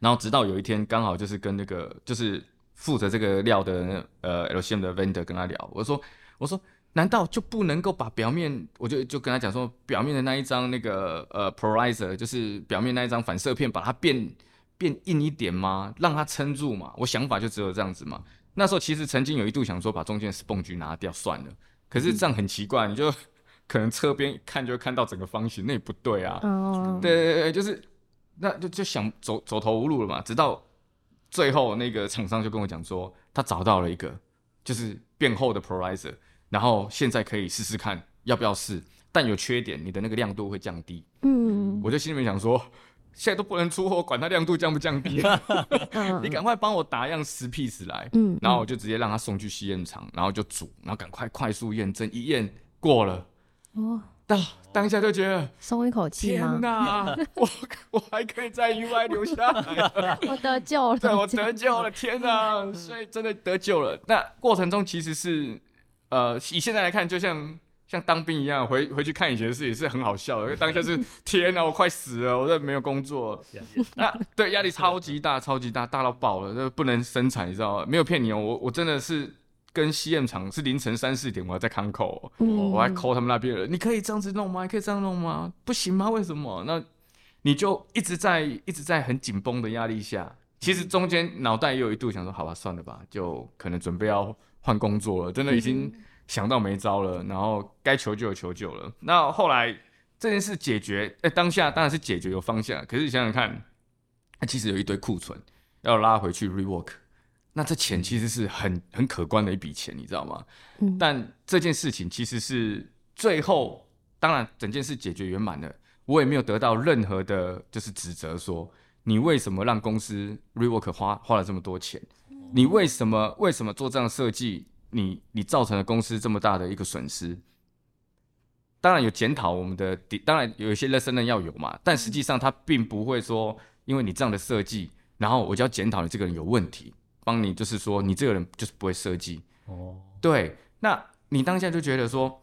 然后直到有一天，刚好就是跟那个就是负责这个料的呃 LCM 的 vendor 跟他聊，我说我说难道就不能够把表面，我就就跟他讲说，表面的那一张那个呃 polarizer，就是表面那一张反射片，把它变变硬一点吗？让它撑住嘛？我想法就只有这样子嘛。那时候其实曾经有一度想说把中间的 sponge 拿掉算了，可是这样很奇怪，你就可能侧边看就会看到整个方形，那也不对啊。哦，对对对，就是那就就想走走投无路了嘛。直到最后那个厂商就跟我讲说，他找到了一个就是变厚的 polarizer，然后现在可以试试看要不要试，但有缺点，你的那个亮度会降低。嗯我就心里面想说，现在都不能出货，管它亮度降不降低，嗯你赶快帮我打样十 piece 来。嗯，然后我就直接让他送去试验场，然后就煮，然后赶快快速验证，一验过了，哦，当当下就觉得松一口气天吗？哪，我我还可以在 UI 留下来，我得救了，对我得救了，天哪！所以真的得救了。那过程中其实是，呃，以现在来看，就像像当兵一样，回回去看以前的事也是很好笑的。因为当下是 天哪，我快死了，我这没有工作，那对压力超级大，超级大，大到爆了，这不能生产，你知道吗？没有骗你哦，我我真的是跟西验厂是凌晨三四点，我还在康口、我还 call 他们那边人，你可以这样子弄吗？可以这样弄吗？不行吗？为什么？那你就一直在一直在很紧绷的压力下，其实中间脑袋也有一度想说，好吧，算了吧，就可能准备要换工作了，真的已经想到没招了，然后该求救的求救了。那后来这件事解决，哎、当下当然是解决有方向，可是你想想看，它其实有一堆库存要拉回去 rework。那这钱其实是很很可观的一笔钱，你知道吗？嗯但这件事情其实是最后，当然整件事解决圆满了，我也没有得到任何的，就是指责说你为什么让公司 rework 花花了这么多钱，你为什么为什么做这样设计，你你造成了公司这么大的一个损失。当然有检讨我们的，当然有一些 lesson 要有嘛，但实际上他并不会说，因为你这样的设计，然后我就要检讨你这个人有问题，帮你就是说你这个人就是不会设计，哦，对，那你当下就觉得说，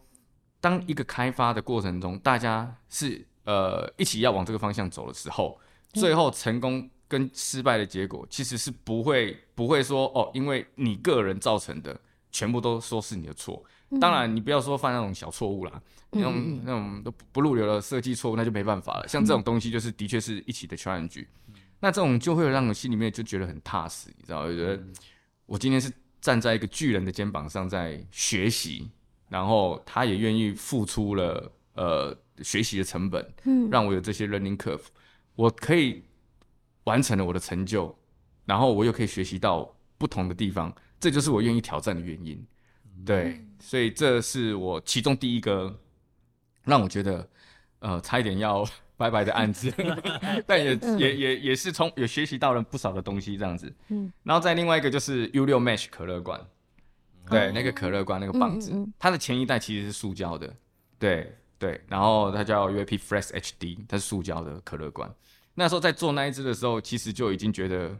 当一个开发的过程中，大家是呃一起要往这个方向走的时候，最后成功跟失败的结果，其实是不会不会说哦，因为你个人造成的，全部都说是你的错。当然，你不要说犯那种小错误啦，那种那种都不不入流的设计错误，那就没办法了。像这种东西，就是的确是一起的 challenge，那这种就会让我心里面就觉得很踏实，你知道吗？我觉得我今天是站在一个巨人的肩膀上在学习，然后他也愿意付出了呃学习的成本，嗯让我有这些 learning curve，我可以完成了我的成就，然后我又可以学习到不同的地方，这就是我愿意挑战的原因。对，所以这是我其中第一个让我觉得呃差一点要拜拜的案子，但也也也也是从也学习到了不少的东西这样子。嗯，然后再另外一个就是 U 六 Mesh 可乐罐，对，那个可乐罐那个棒子，它的前一代其实是塑胶的，对对，然后它叫 UAP Fresh HD，它是塑胶的可乐罐。那时候在做那一只的时候，其实就已经觉得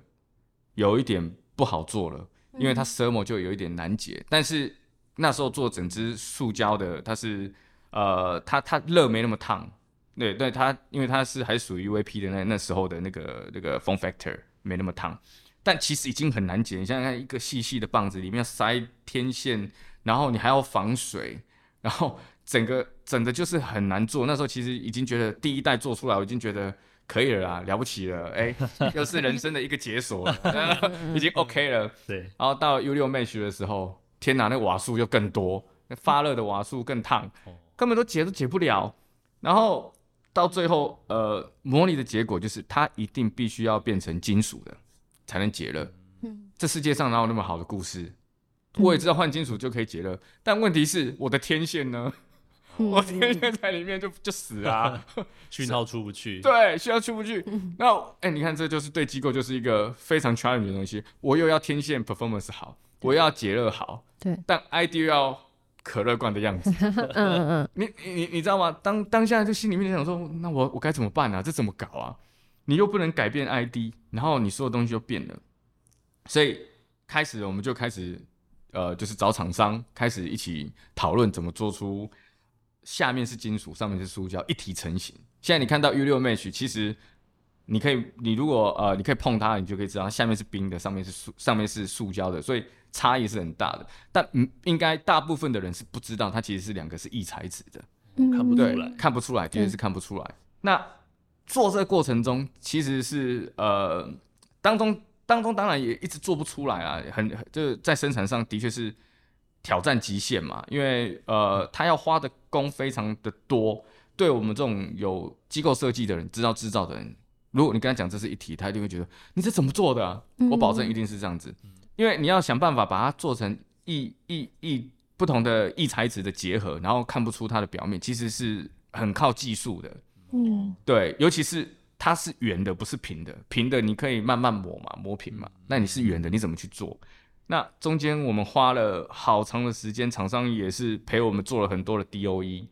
有一点不好做了，因为它 thermal 就有一点难解，但是。那时候做整只塑胶的，它是呃，它它热没那么烫，对对，它因为它是还属于 UVP 的那那时候的那个那个 form factor 没那么烫，但其实已经很难解。你想想看，一个细细的棒子里面要塞天线，然后你还要防水，然后整个整的就是很难做。那时候其实已经觉得第一代做出来，我已经觉得可以了啦，了不起了，哎，又是人生的一个解锁，已经 OK 了。对，然后到 U 六 Mesh 的时候。天哪，那瓦数又更多，那发热的瓦数更烫，根本都解都解不了。然后到最后，呃，模拟的结果就是它一定必须要变成金属的才能解热。嗯，这世界上哪有那么好的故事？我也知道换金属就可以解热，但问题是我的天线呢？我天天在里面就就死啊，讯号出不去。对，讯号出不去。那哎，你看，这就是对机构就是一个非常 challenge 的东西。我又要天线 performance 好。我要解热好，对，但 ID 要可乐罐的样子。嗯嗯嗯，你你你知道吗？当当下就心里面想说，那我我该怎么办呢？这怎么搞啊？你又不能改变 ID，然后你所有东西就变了。所以开始我们就开始呃，就是找厂商开始一起讨论怎么做出下面是金属，上面是塑胶一体成型。现在你看到 U 六 Mesh，其实。你可以，你如果呃，你可以碰它，你就可以知道它下面是冰的，上面是塑，上面是塑胶的，所以差异是很大的。但嗯，应该大部分的人是不知道，它其实是两个是异材质的，看不出来，看不出来，的确是看不出来。那做这个过程中，其实是呃，当中当中当然也一直做不出来啊，很就是在生产上的确是挑战极限嘛，因为呃，他要花的工非常的多，对我们这种有机构设计的人，知道制造的人。如果你跟他讲这是一体，他一定会觉得你这怎么做的？我保证一定是这样子，因为你要想办法把它做成异异异不同的异材质的结合，然后看不出它的表面，其实是很靠技术的。嗯，对，尤其是它是圆的，不是平的。平的你可以慢慢磨嘛，磨平嘛。那你是圆的，你怎么去做？那中间我们花了好长的时间，厂商也是陪我们做了很多的 DOE，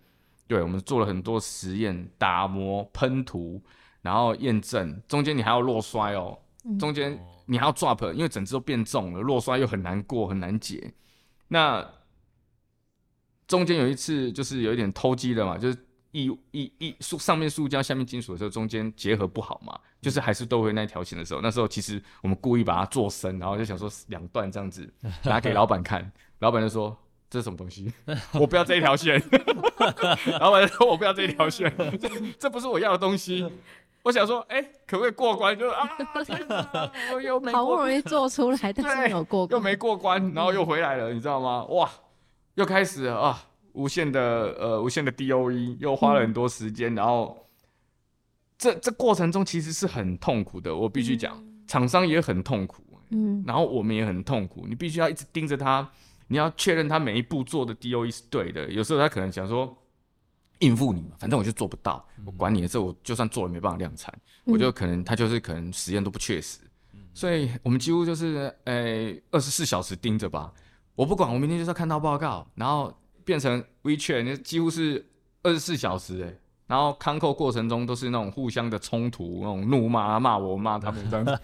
对我们做了很多实验，打磨、喷涂。然后验证，中间你还要落摔哦，中间你还要 drop，因为整只都变重了，落摔又很难过，很难解。那中间有一次就是有一点偷机的嘛，就是一一一塑上面塑胶，下面金属的时候，中间结合不好嘛，就是还是都会那条线的时候，那时候其实我们故意把它做深，然后就想说两段这样子 拿给老板看，老板就说这是什么东西，我不要这一条线，老板说我不要这一条线，这这不是我要的东西。我想说，哎，可不可以过关？就啊，我又好不容易做出来，但是没有过，又没过关，然后又回来了，你知道吗？哇，又开始啊，无限的呃，无限的 DOE，又花了很多时间，然后这这过程中其实是很痛苦的，我必须讲，厂商也很痛苦，嗯，然后我们也很痛苦，你必须要一直盯着他，你要确认他每一步做的 DOE 是对的，有时候他可能想说。应付你嘛，反正我就做不到，我管你的这，我就算做了没办法量产，我就可能他就是可能实验都不确实，所以我们几乎就是诶二十四小时盯着吧，我不管，我明天就是要看到报告，然后变成 WeChat，那几乎是二十四小时诶。然后康扣过程中都是那种互相的冲突，那种怒骂骂我骂他们这样子，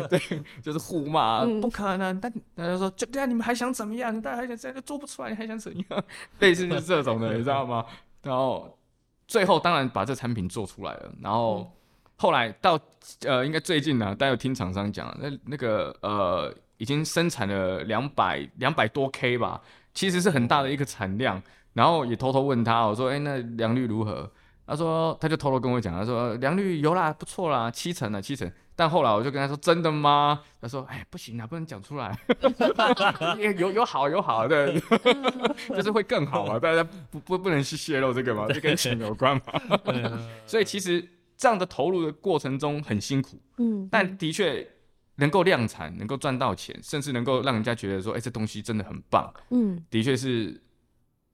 对，就是互骂，不可能。但大家说，就对啊，你们还想怎么样？你大家还想这样做不出来，你还想怎样？类似是这种的，你知道吗？然后最后当然把这产品做出来了。然后后来到呃，应该最近呢，大家有听厂商讲，那那个呃，已经生产了两百两百多 K 吧，其实是很大的一个产量。然后也偷偷问他，我说：“哎，那良率如何？”他说：“他就偷偷跟我讲，他说良率有啦，不错啦，七成了，七成。”但后来我就跟他说：“真的吗？”他说：“哎，不行啊，不能讲出来。有有好有好的，就是会更好嘛，大家不不不能去泄露这个嘛，这跟钱有关嘛。所以其实这样的投入的过程中很辛苦，嗯，但的确能够量产，能够赚到钱，甚至能够让人家觉得说，哎、这东西真的很棒，嗯的确是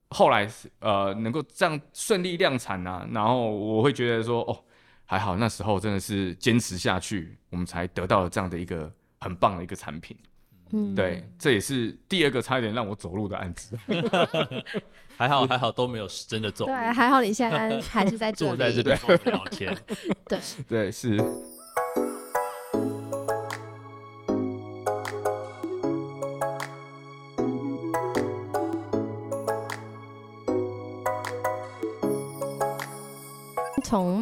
后来是呃能够这样顺利量产啊，然后我会觉得说，哦，还好那时候真的是坚持下去，我们才得到了这样的一个很棒的一个产品。嗯，对，这也是第二个差一点让我走路的案子。还好还好都没有真的走，对，还好你现在还是在坐在这边跟我们聊天。对，对，是。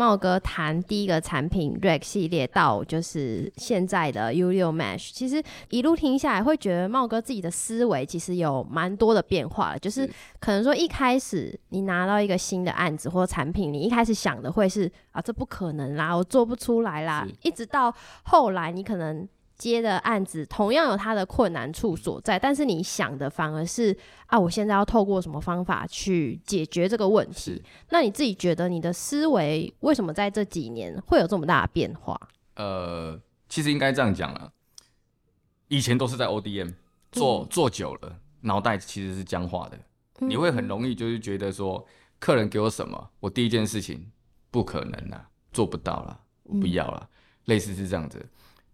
茂哥谈第一个产品 Rack 系列到就是现在的 U 六 Mesh，其实一路听下来，会觉得茂哥自己的思维其实有蛮多的变化了。就是是可能说一开始你拿到一个新的案子或者产品，你一开始想的会是啊，这不可能啦，我做不出来啦。一直到后来，你可能接的案子同样有它的困难处所在，但是你想的反而是啊，我现在要透过什么方法去解决这个问题。是？那你自己觉得你的思维为什么在这几年会有这么大的变化？呃，其实应该这样讲了，以前都是在 ODM 做、嗯。做久了，脑袋其实是僵化的，你会很容易就是觉得说，客人给我什么，我第一件事情不可能啦，做不到啦，我不要啦，类似是这样子。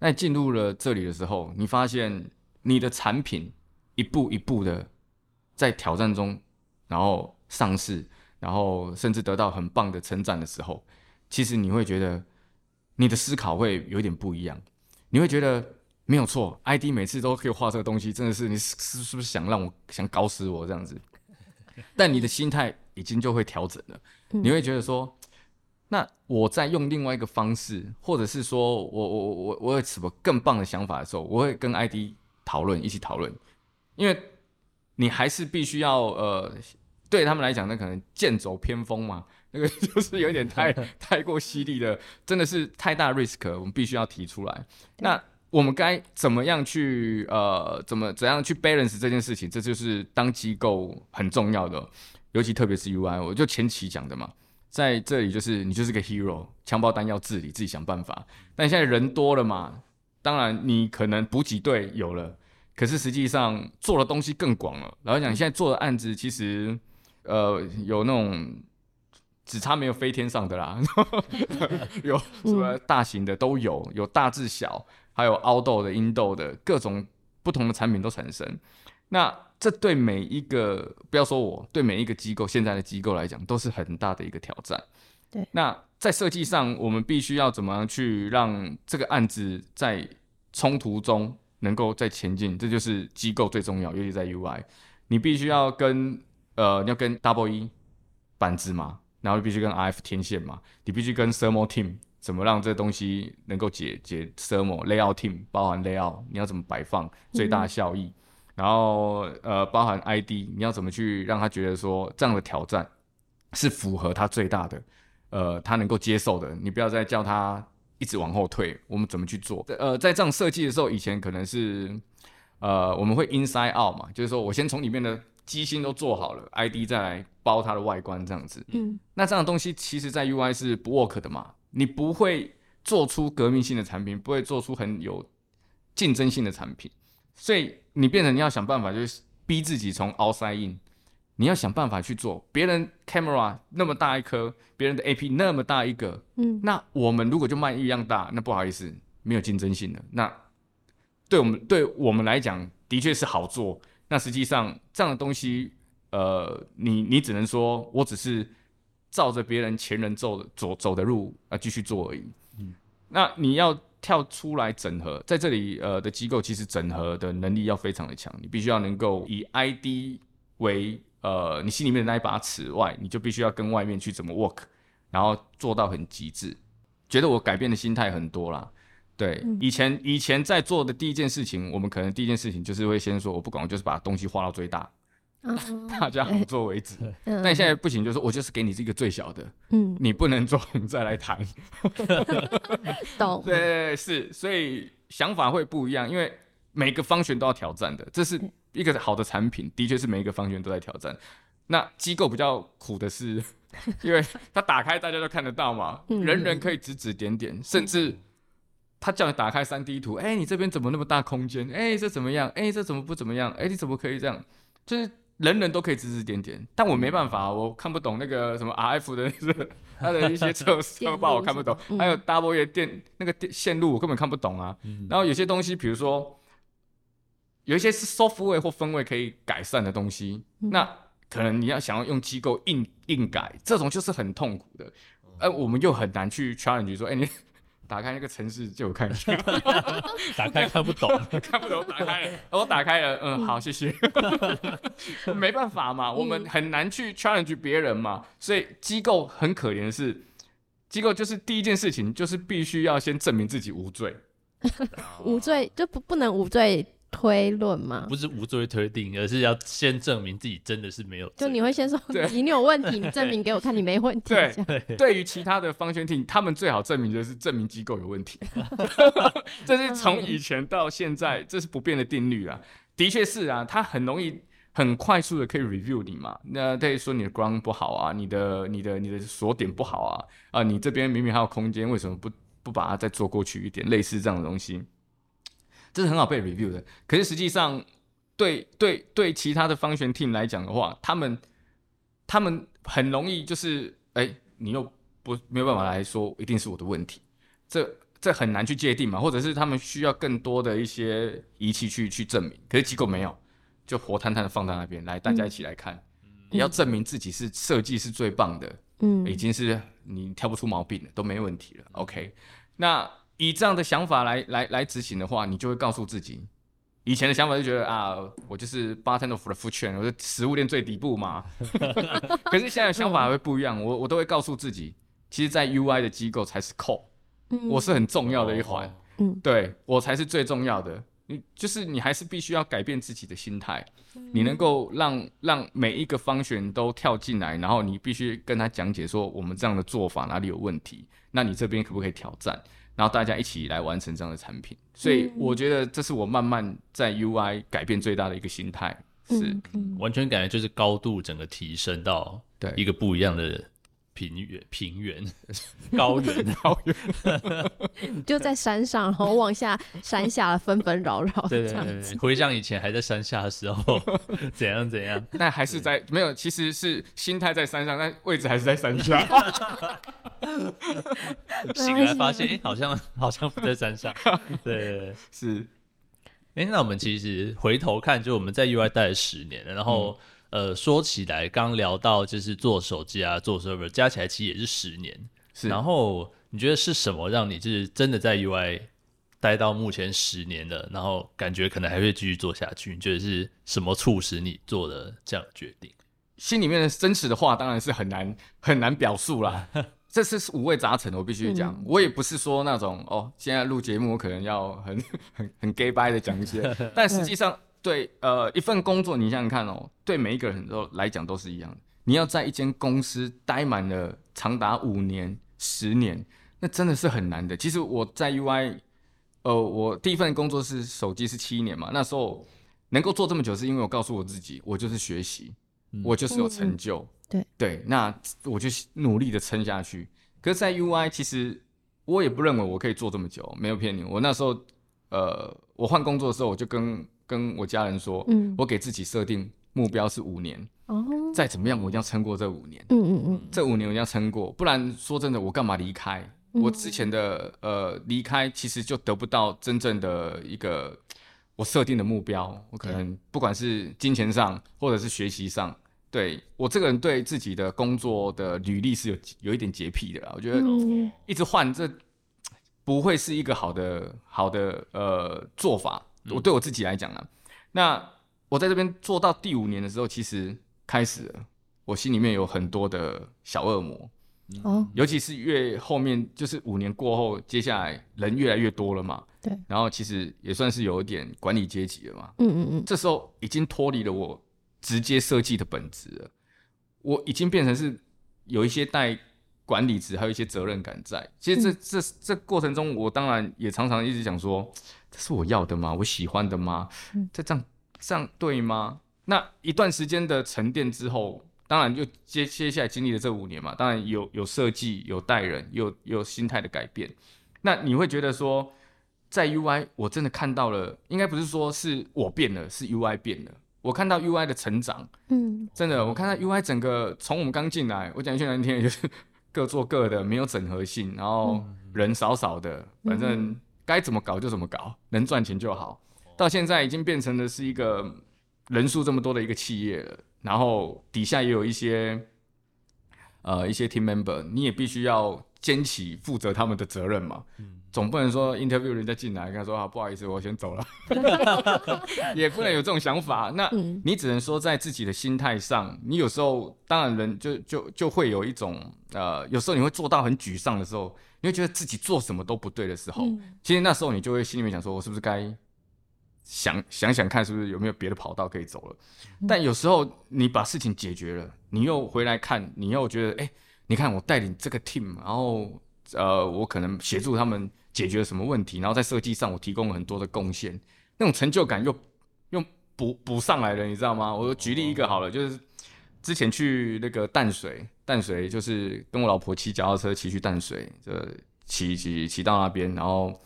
那进入了这里的时候，你发现你的产品一步一步的在挑战中，然后上市，然后甚至得到很棒的成长的时候，其实你会觉得你的思考会有点不一样，你会觉得没有错，ID 每次都可以画这个东西，真的是你是是是不是想让我想搞死我这样子？但你的心态已经就会调整了，你会觉得说，那我在用另外一个方式，或者是说我我我我我有什么更棒的想法的时候，我会跟 ID 讨论，一起讨论，因为你还是必须要呃，对他们来讲，那可能剑走偏锋嘛，那个就是有点太 太过犀利的，真的是太大 risk，我们必须要提出来。那我们该怎么样去呃，怎么怎样去 balance 这件事情？这就是当机构很重要的，尤其特别是 UI，我就前期讲的嘛，在这里就是你就是个 hero，枪爆弹要自理，自己想办法。但现在人多了嘛，当然你可能补给队有了，可是实际上做的东西更广了。然后讲，你现在做的案子其实呃有那种只差没有飞天上的啦，有什么大型的都有，有大至小，还有凹豆的、阴豆的各种不同的产品都产生。那这对每一个不要说我，对每一个机构现在的机构来讲，都是很大的一个挑战。对，那在设计上，我们必须要怎么样去让这个案子在冲突中能够在前进？这就是机构最重要，尤其在 UI，你必须要跟呃，你要跟 Double E 板子嘛，然后必须跟 RF 天线嘛，你必须跟 Thermal Team 怎么让这东西能够解解 Thermal Layout Team 包含 Layout，你要怎么摆放最大效益，然后呃包含 ID，你要怎么去让他觉得说这样的挑战是符合他最大的呃他能够接受的，你不要再叫他一直往后退，我们怎么去做？呃，在这样设计的时候，以前可能是呃我们会 inside out 嘛，就是说我先从里面的机芯都做好了，ID 再来包它的外观这样子。嗯，那这样的东西其实在 UI 是不 work 的嘛，你不会做出革命性的产品，不会做出很有竞争性的产品，所以你变成你要想办法，就是逼自己从 outside in，你要想办法去做。别人 camera 那么大一颗，别人的 AP 那么大一个，嗯，那我们如果就卖一样大，那不好意思，没有竞争性的。那对我们对我们来讲，的确是好做。那实际上这样的东西，呃，你你只能说我只是照着别人前人走的走走的路啊继续做而已。嗯，那你要跳出来整合，在这里呃的机构其实整合的能力要非常的强，你必须要能够以 ID 为呃你心里面的那一把尺外，你就必须要跟外面去怎么 work，然后做到很极致。觉得我改变的心态很多啦。对，以前以前在做的第一件事情，我们可能第一件事情就是会先说，我不管，我就是把东西画到最大，嗯 大家合作为止。嗯但现在不行，就是我就是给你这个最小的，嗯，你不能做，我们再来谈。懂，对，是，所以想法会不一样，因为每个方选都要挑战的，这是一个好的产品，的确是每一个方选都在挑战。那机构比较苦的是，因为它打开大家都看得到嘛，人人可以指指点点，甚至他叫你打开三 D 图，哎，你这边怎么那么大空间？哎，这怎么样？哎，这怎么不怎么样？哎，你怎么可以这样？就是人人都可以指指点点，但我没办法，我看不懂那个什么 RF 的那个 它的一些测测报，我看不懂，还有 W 的电那个电线路，我根本看不懂啊。然后有些东西，比如说有一些是 software 或分位可以改善的东西，那可能你要想要用机构硬硬改，这种就是很痛苦的。呃，我们又很难去 challenge 说，哎，你打开那个城市就有看，打开看不懂，看不懂，打开了，我打开了，嗯，好，谢谢。没办法嘛，我们很难去 challenge 别人嘛，所以机构很可怜的是，机构就是第一件事情就是必须要先证明自己无罪，无罪就不不能无罪。推论吗？不是无罪推定，而是要先证明自己真的是没有。就你会先说 你你有问题，你证明给我看，你没问题。对，对于其他的方宣听，他们最好证明就是证明机构有问题。这是从以前到现在，这是不变的定律啊。的确是啊，他很容易很快速的可以 review 你嘛。那可以说你的 ground 不好啊，你的你的你的锁点不好啊啊，你这边明明还有空间，为什么不不把它再做过去一点？类似这样的东西。这是很好被 review 的，可是实际上，对对对，其他的方旋 team 来讲的话，他们他们很容易就是，哎，你又不没有办法来说一定是我的问题，这这很难去界定嘛，或者是他们需要更多的一些仪器去去证明，可是机构没有，就活摊摊的放在那边，来大家一起来看，你要证明自己是设计是最棒的，嗯，已经是你挑不出毛病了，都没问题了，OK，那。以这样的想法来来来执行的话，你就会告诉自己，以前的想法就觉得啊，我就是 bottom of the food chain，我是食物链最底部嘛。可是现在的想法会不一样，我我都会告诉自己，其实，在 UI 的机构才是 core，我是很重要的一环，嗯，对我才是最重要的。你就是你还是必须要改变自己的心态，你能够让让每一个方选都跳进来，然后你必须跟他讲解说，我们这样的做法哪里有问题，那你这边可不可以挑战？然后大家一起来完成这样的产品，所以我觉得这是我慢慢在 UI 改变最大的一个心态，是完全感觉就是高度整个提升到对。一个不一样的平原、平原、高原、高原，就在山上，然后往下山下纷纷扰扰，对对对，回想以前还在山下的时候，怎样怎样，但还是在没有，其实是心态在山上，但位置还是在山下。醒来发现，哎，好像好像不在山上。对，是。哎，那我们其实回头看，就我们在 UI 待了十年了。然后，呃，说起来，刚聊到就是做手机啊，做 server，加起来其实也是十年。是。然后，你觉得是什么让你就是真的在 UI 待到目前十年了，然后感觉可能还会继续做下去？你觉得是什么促使你做的这样的决定？心里面的真实的话，当然是很难很难表述啦。这是五味杂陈，我必须讲。我也不是说那种哦，现在录节目我可能要很 很很 gay bye 的讲一些，但实际上对呃一份工作，你想想看哦，对每一个人都来讲都是一样的。你要在一间公司待满了长达五年、十年，那真的是很难的。其实我在 UI，呃，我第一份工作是手机是七年嘛，那时候能够做这么久，是因为我告诉我自己，我就是学习，我就是有成就。对对，那我就努力的撑下去。可是，在 UI，其实我也不认为我可以做这么久，没有骗你。我那时候，呃，我换工作的时候，我就跟跟我家人说，嗯，我给自己设定目标是五年，哦，再怎么样，我一定要撑过这五年，嗯嗯嗯，这五年我一定要撑过，不然说真的，我干嘛离开？我之前的呃离开，其实就得不到真正的一个我设定的目标。我可能不管是金钱上，或者是学习上。对我这个人对自己的工作的履历是有有一点洁癖的啦，我觉得一直换这不会是一个好的好的呃做法。我对我自己来讲啊，那我在这边做到第五年的时候，其实开始了，我心里面有很多的小恶魔哦，尤其是越后面就是五年过后，接下来人越来越多了嘛，对，然后其实也算是有一点管理阶级了嘛，嗯嗯嗯，这时候已经脱离了我。直接设计的本质了，我已经变成是有一些带管理值，还有一些责任感在。其实这这这过程中，我当然也常常一直讲说，这是我要的吗？我喜欢的吗？这这样这样对吗？那一段时间的沉淀之后，当然就接接下来经历了这五年嘛，当然有有设计，有带人，有有心态的改变。那你会觉得说，在 UI 我真的看到了，应该不是说是我变了，是 UI 变了。我看到 UI 的成长，嗯，真的，我看到 UI 整个从我们刚进来，我讲一句难听，就是各做各的，没有整合性，然后人少少的，反正该怎么搞就怎么搞，能赚钱就好。到现在已经变成的是一个人数这么多的一个企业了，然后底下也有一些呃一些 team member，你也必须要肩起负责他们的责任嘛。总不能说 interview 人家进来跟他说啊不好意思我先走了，也不能有这种想法。那你只能说在自己的心态上，你有时候当然人就就就会有一种呃，有时候你会做到很沮丧的时候，你会觉得自己做什么都不对的时候，其实那时候你就会心里面想说，我是不是该想想想看，是不是有没有别的跑道可以走了？但有时候你把事情解决了，你又回来看，你又觉得哎，你看我带领这个 team，然后呃，我可能协助他们。解决了什么问题？然后在设计上我提供了很多的贡献，那种成就感又又补补上来了，你知道吗？我举例一个好了，就是之前去那个淡水，淡水就是跟我老婆骑脚踏车骑去淡水，这骑骑骑到那边，然后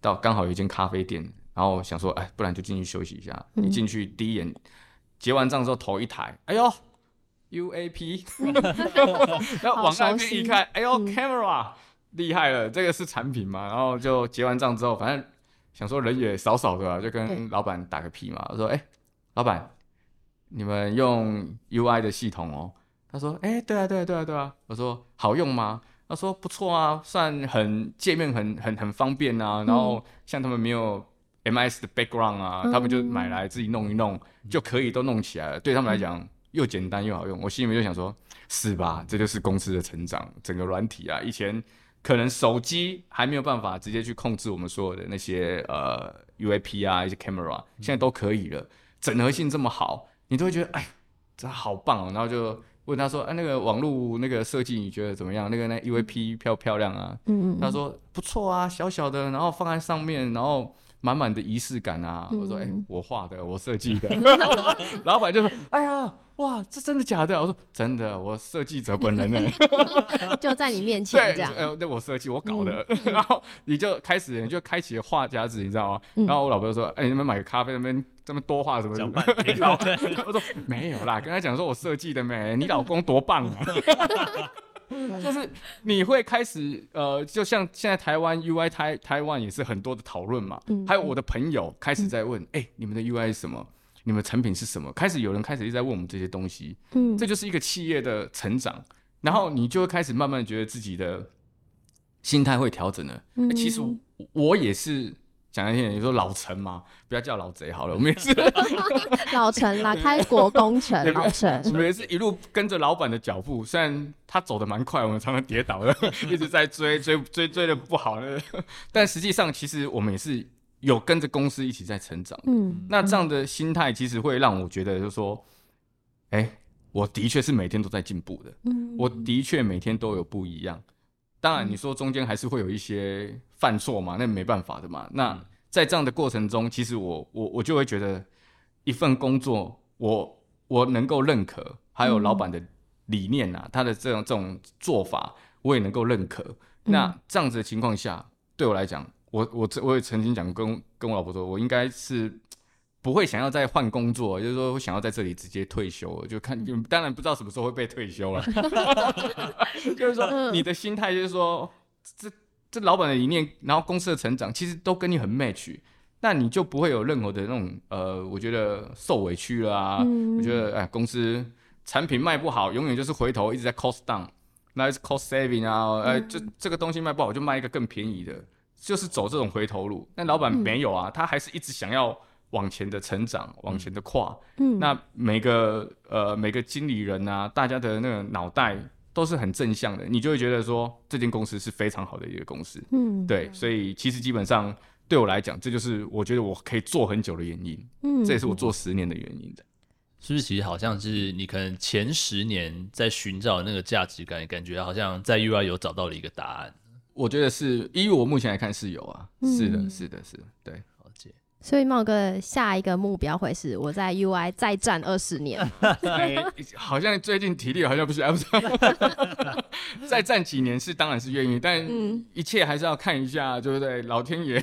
到刚好有一间咖啡店，然后想说，哎，不然就进去休息一下。一进去第一眼结完账之后头一抬，哎呦，UAP，然后往那边一看，哎呦，camera。厉害了，这个是产品嘛？然后就结完账之后，反正想说人也少少的，就跟老板打个屁嘛。我说：“哎，老板，你们用 UI 的系统哦。”他说：“哎，对啊，对啊，对啊，对啊。”我说：“好用吗？”他说：“不错啊，算很界面很很很方便啊。然后像他们没有 MIS 的 background 啊，他们就买来自己弄一弄就可以都弄起来了。对他们来讲又简单又好用。我心里面就想说：是吧？这就是公司的成长，整个软体啊，以前。”可能手机还没有办法直接去控制我们所有的那些呃 UAP 啊一些 camera，现在都可以了。整合性这么好，你都会觉得哎，这好棒哦。然后就问他说，哎，那个网络那个设计你觉得怎么样？那个那 UAP 漂不漂亮啊？嗯嗯。他说不错啊，小小的，然后放在上面，然后。满满的仪式感啊！我说，哎，我画的，我设计的。老板就说，哎呀，哇，这真的假的？我说，真的，我设计者本人呢 就在你面前这样。呃，那我设计，我搞的。然后你就开始，你就开启了画夹子，你知道吗？然后我老婆就说，哎，你们买个咖啡，那边这么多画什么？我说没有啦，跟他讲说我设计的没，你老公多棒啊！就是你会开始呃，就像现在台湾 UI 台台湾也是很多的讨论嘛，还有我的朋友开始在问，哎，你们的 UI 是什么？你们产品是什么？开始有人开始一直在问我们这些东西，嗯，这就是一个企业的成长，然后你就会开始慢慢觉得自己的心态会调整了。其实我也是。讲一点，你说老陈嘛，不要叫老贼好了，我们也是 老陈啦，开国功臣老陈，我们也是一路跟着老板的脚步，虽然他走的蛮快，我们常常跌倒了，一直在追追追追的不好了，但实际上其实我们也是有跟着公司一起在成长，嗯，那这样的心态其实会让我觉得，就是说，哎，我的确是每天都在进步的，嗯，我的确每天都有不一样。当然，你说中间还是会有一些犯错嘛，那没办法的嘛。那在这样的过程中，其实我我我就会觉得，一份工作，我我能够认可，还有老板的理念啊，他的这种这种做法，我也能够认可。那这样子的情况下，对我来讲，我我我也曾经讲跟跟我老婆说，我应该是。不会想要再换工作，就是说想要在这里直接退休，就看，当然不知道什么时候会被退休了。就是说，你的心态就是说，这这老板的理念，然后公司的成长，其实都跟你很 match，那你就不会有任何的那种呃，我觉得受委屈了啊。我觉得哎，公司产品卖不好，永远就是回头一直在 cost down，那是 cost saving 啊，哎，这这个东西卖不好，就卖一个更便宜的，就是走这种回头路。但老板没有啊，他还是一直想要。往前的成长，往前的跨，嗯，那每个呃每个经理人啊，大家的那个脑袋都是很正向的，你就会觉得说这间公司是非常好的一个公司，嗯，对，所以其实基本上对我来讲，这就是我觉得我可以做很久的原因，嗯，这也是我做十年的原因的，是不是？其实好像是你可能前十年在寻找那个价值感，感觉好像在 UI 有找到了一个答案，我觉得是，因为我目前来看是有啊，是的，是的，是，对。所以茂哥下一个目标会是我在 UI 再战二十年。哎，好像最近体力好像不行，不是？再战几年是当然是愿意，但一切还是要看一下，对不对？老天爷，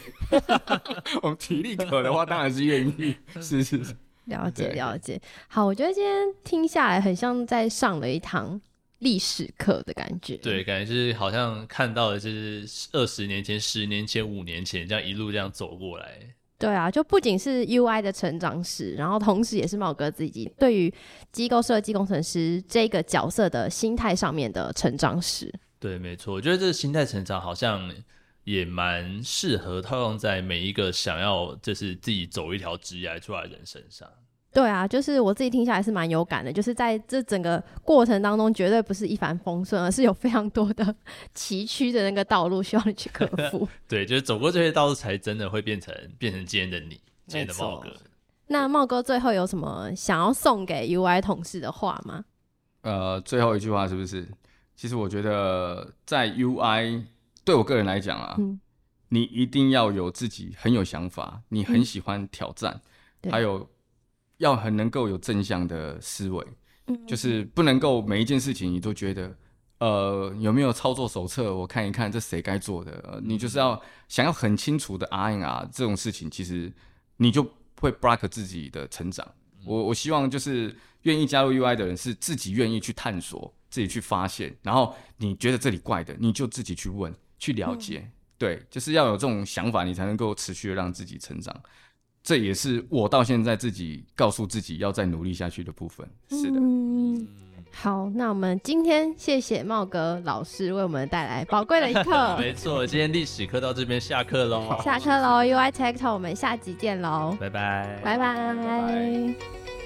我们体力可的话，当然是愿意。是是是，了解了解。好，我觉得今天听下来很像在上了一堂历史课的感觉。对，感觉就是好像看到的就是二十年前、十年前、五年前这样一路这样走过来。对啊，就不仅是 UI 的成长史，然后同时也是茂哥自己对于机构设计工程师这个角色的心态上面的成长史。对，没错，我觉得这个心态成长好像也蛮适合套用在每一个想要就是自己走一条职业出来的人身上。对啊，就是我自己听下来是蛮有感的，就是在这整个过程当中，绝对不是一帆风顺，而是有非常多的 崎岖的那个道路需要你去克服。对，就是走过这些道路，才真的会变成变成今天的你，今天的茂哥。那茂哥最后有什么想要送给 UI 同事的话吗？呃，最后一句话是不是？其实我觉得在 UI 对我个人来讲啊，你一定要有自己很有想法，你很喜欢挑战，还有。要很能够有正向的思维，嗯就是不能够每一件事情你都觉得，呃，有没有操作手册？我看一看，这谁该做的？你就是要想要很清楚的 R N R 这种事情，其实你就会 block 自己的成长。我我希望就是愿意加入 U I 的人是自己愿意去探索，自己去发现，然后你觉得这里怪的，你就自己去问，去了解。对，就是要有这种想法，你才能够持续的让自己成长。这也是我到现在自己告诉自己要再努力下去的部分。是的，好，那我们今天谢谢茂哥老师为我们带来宝贵的一课。没错，今天历史课到这边下课喽，下课喽，UI Tech Talk，我们下集见喽，拜拜，拜拜。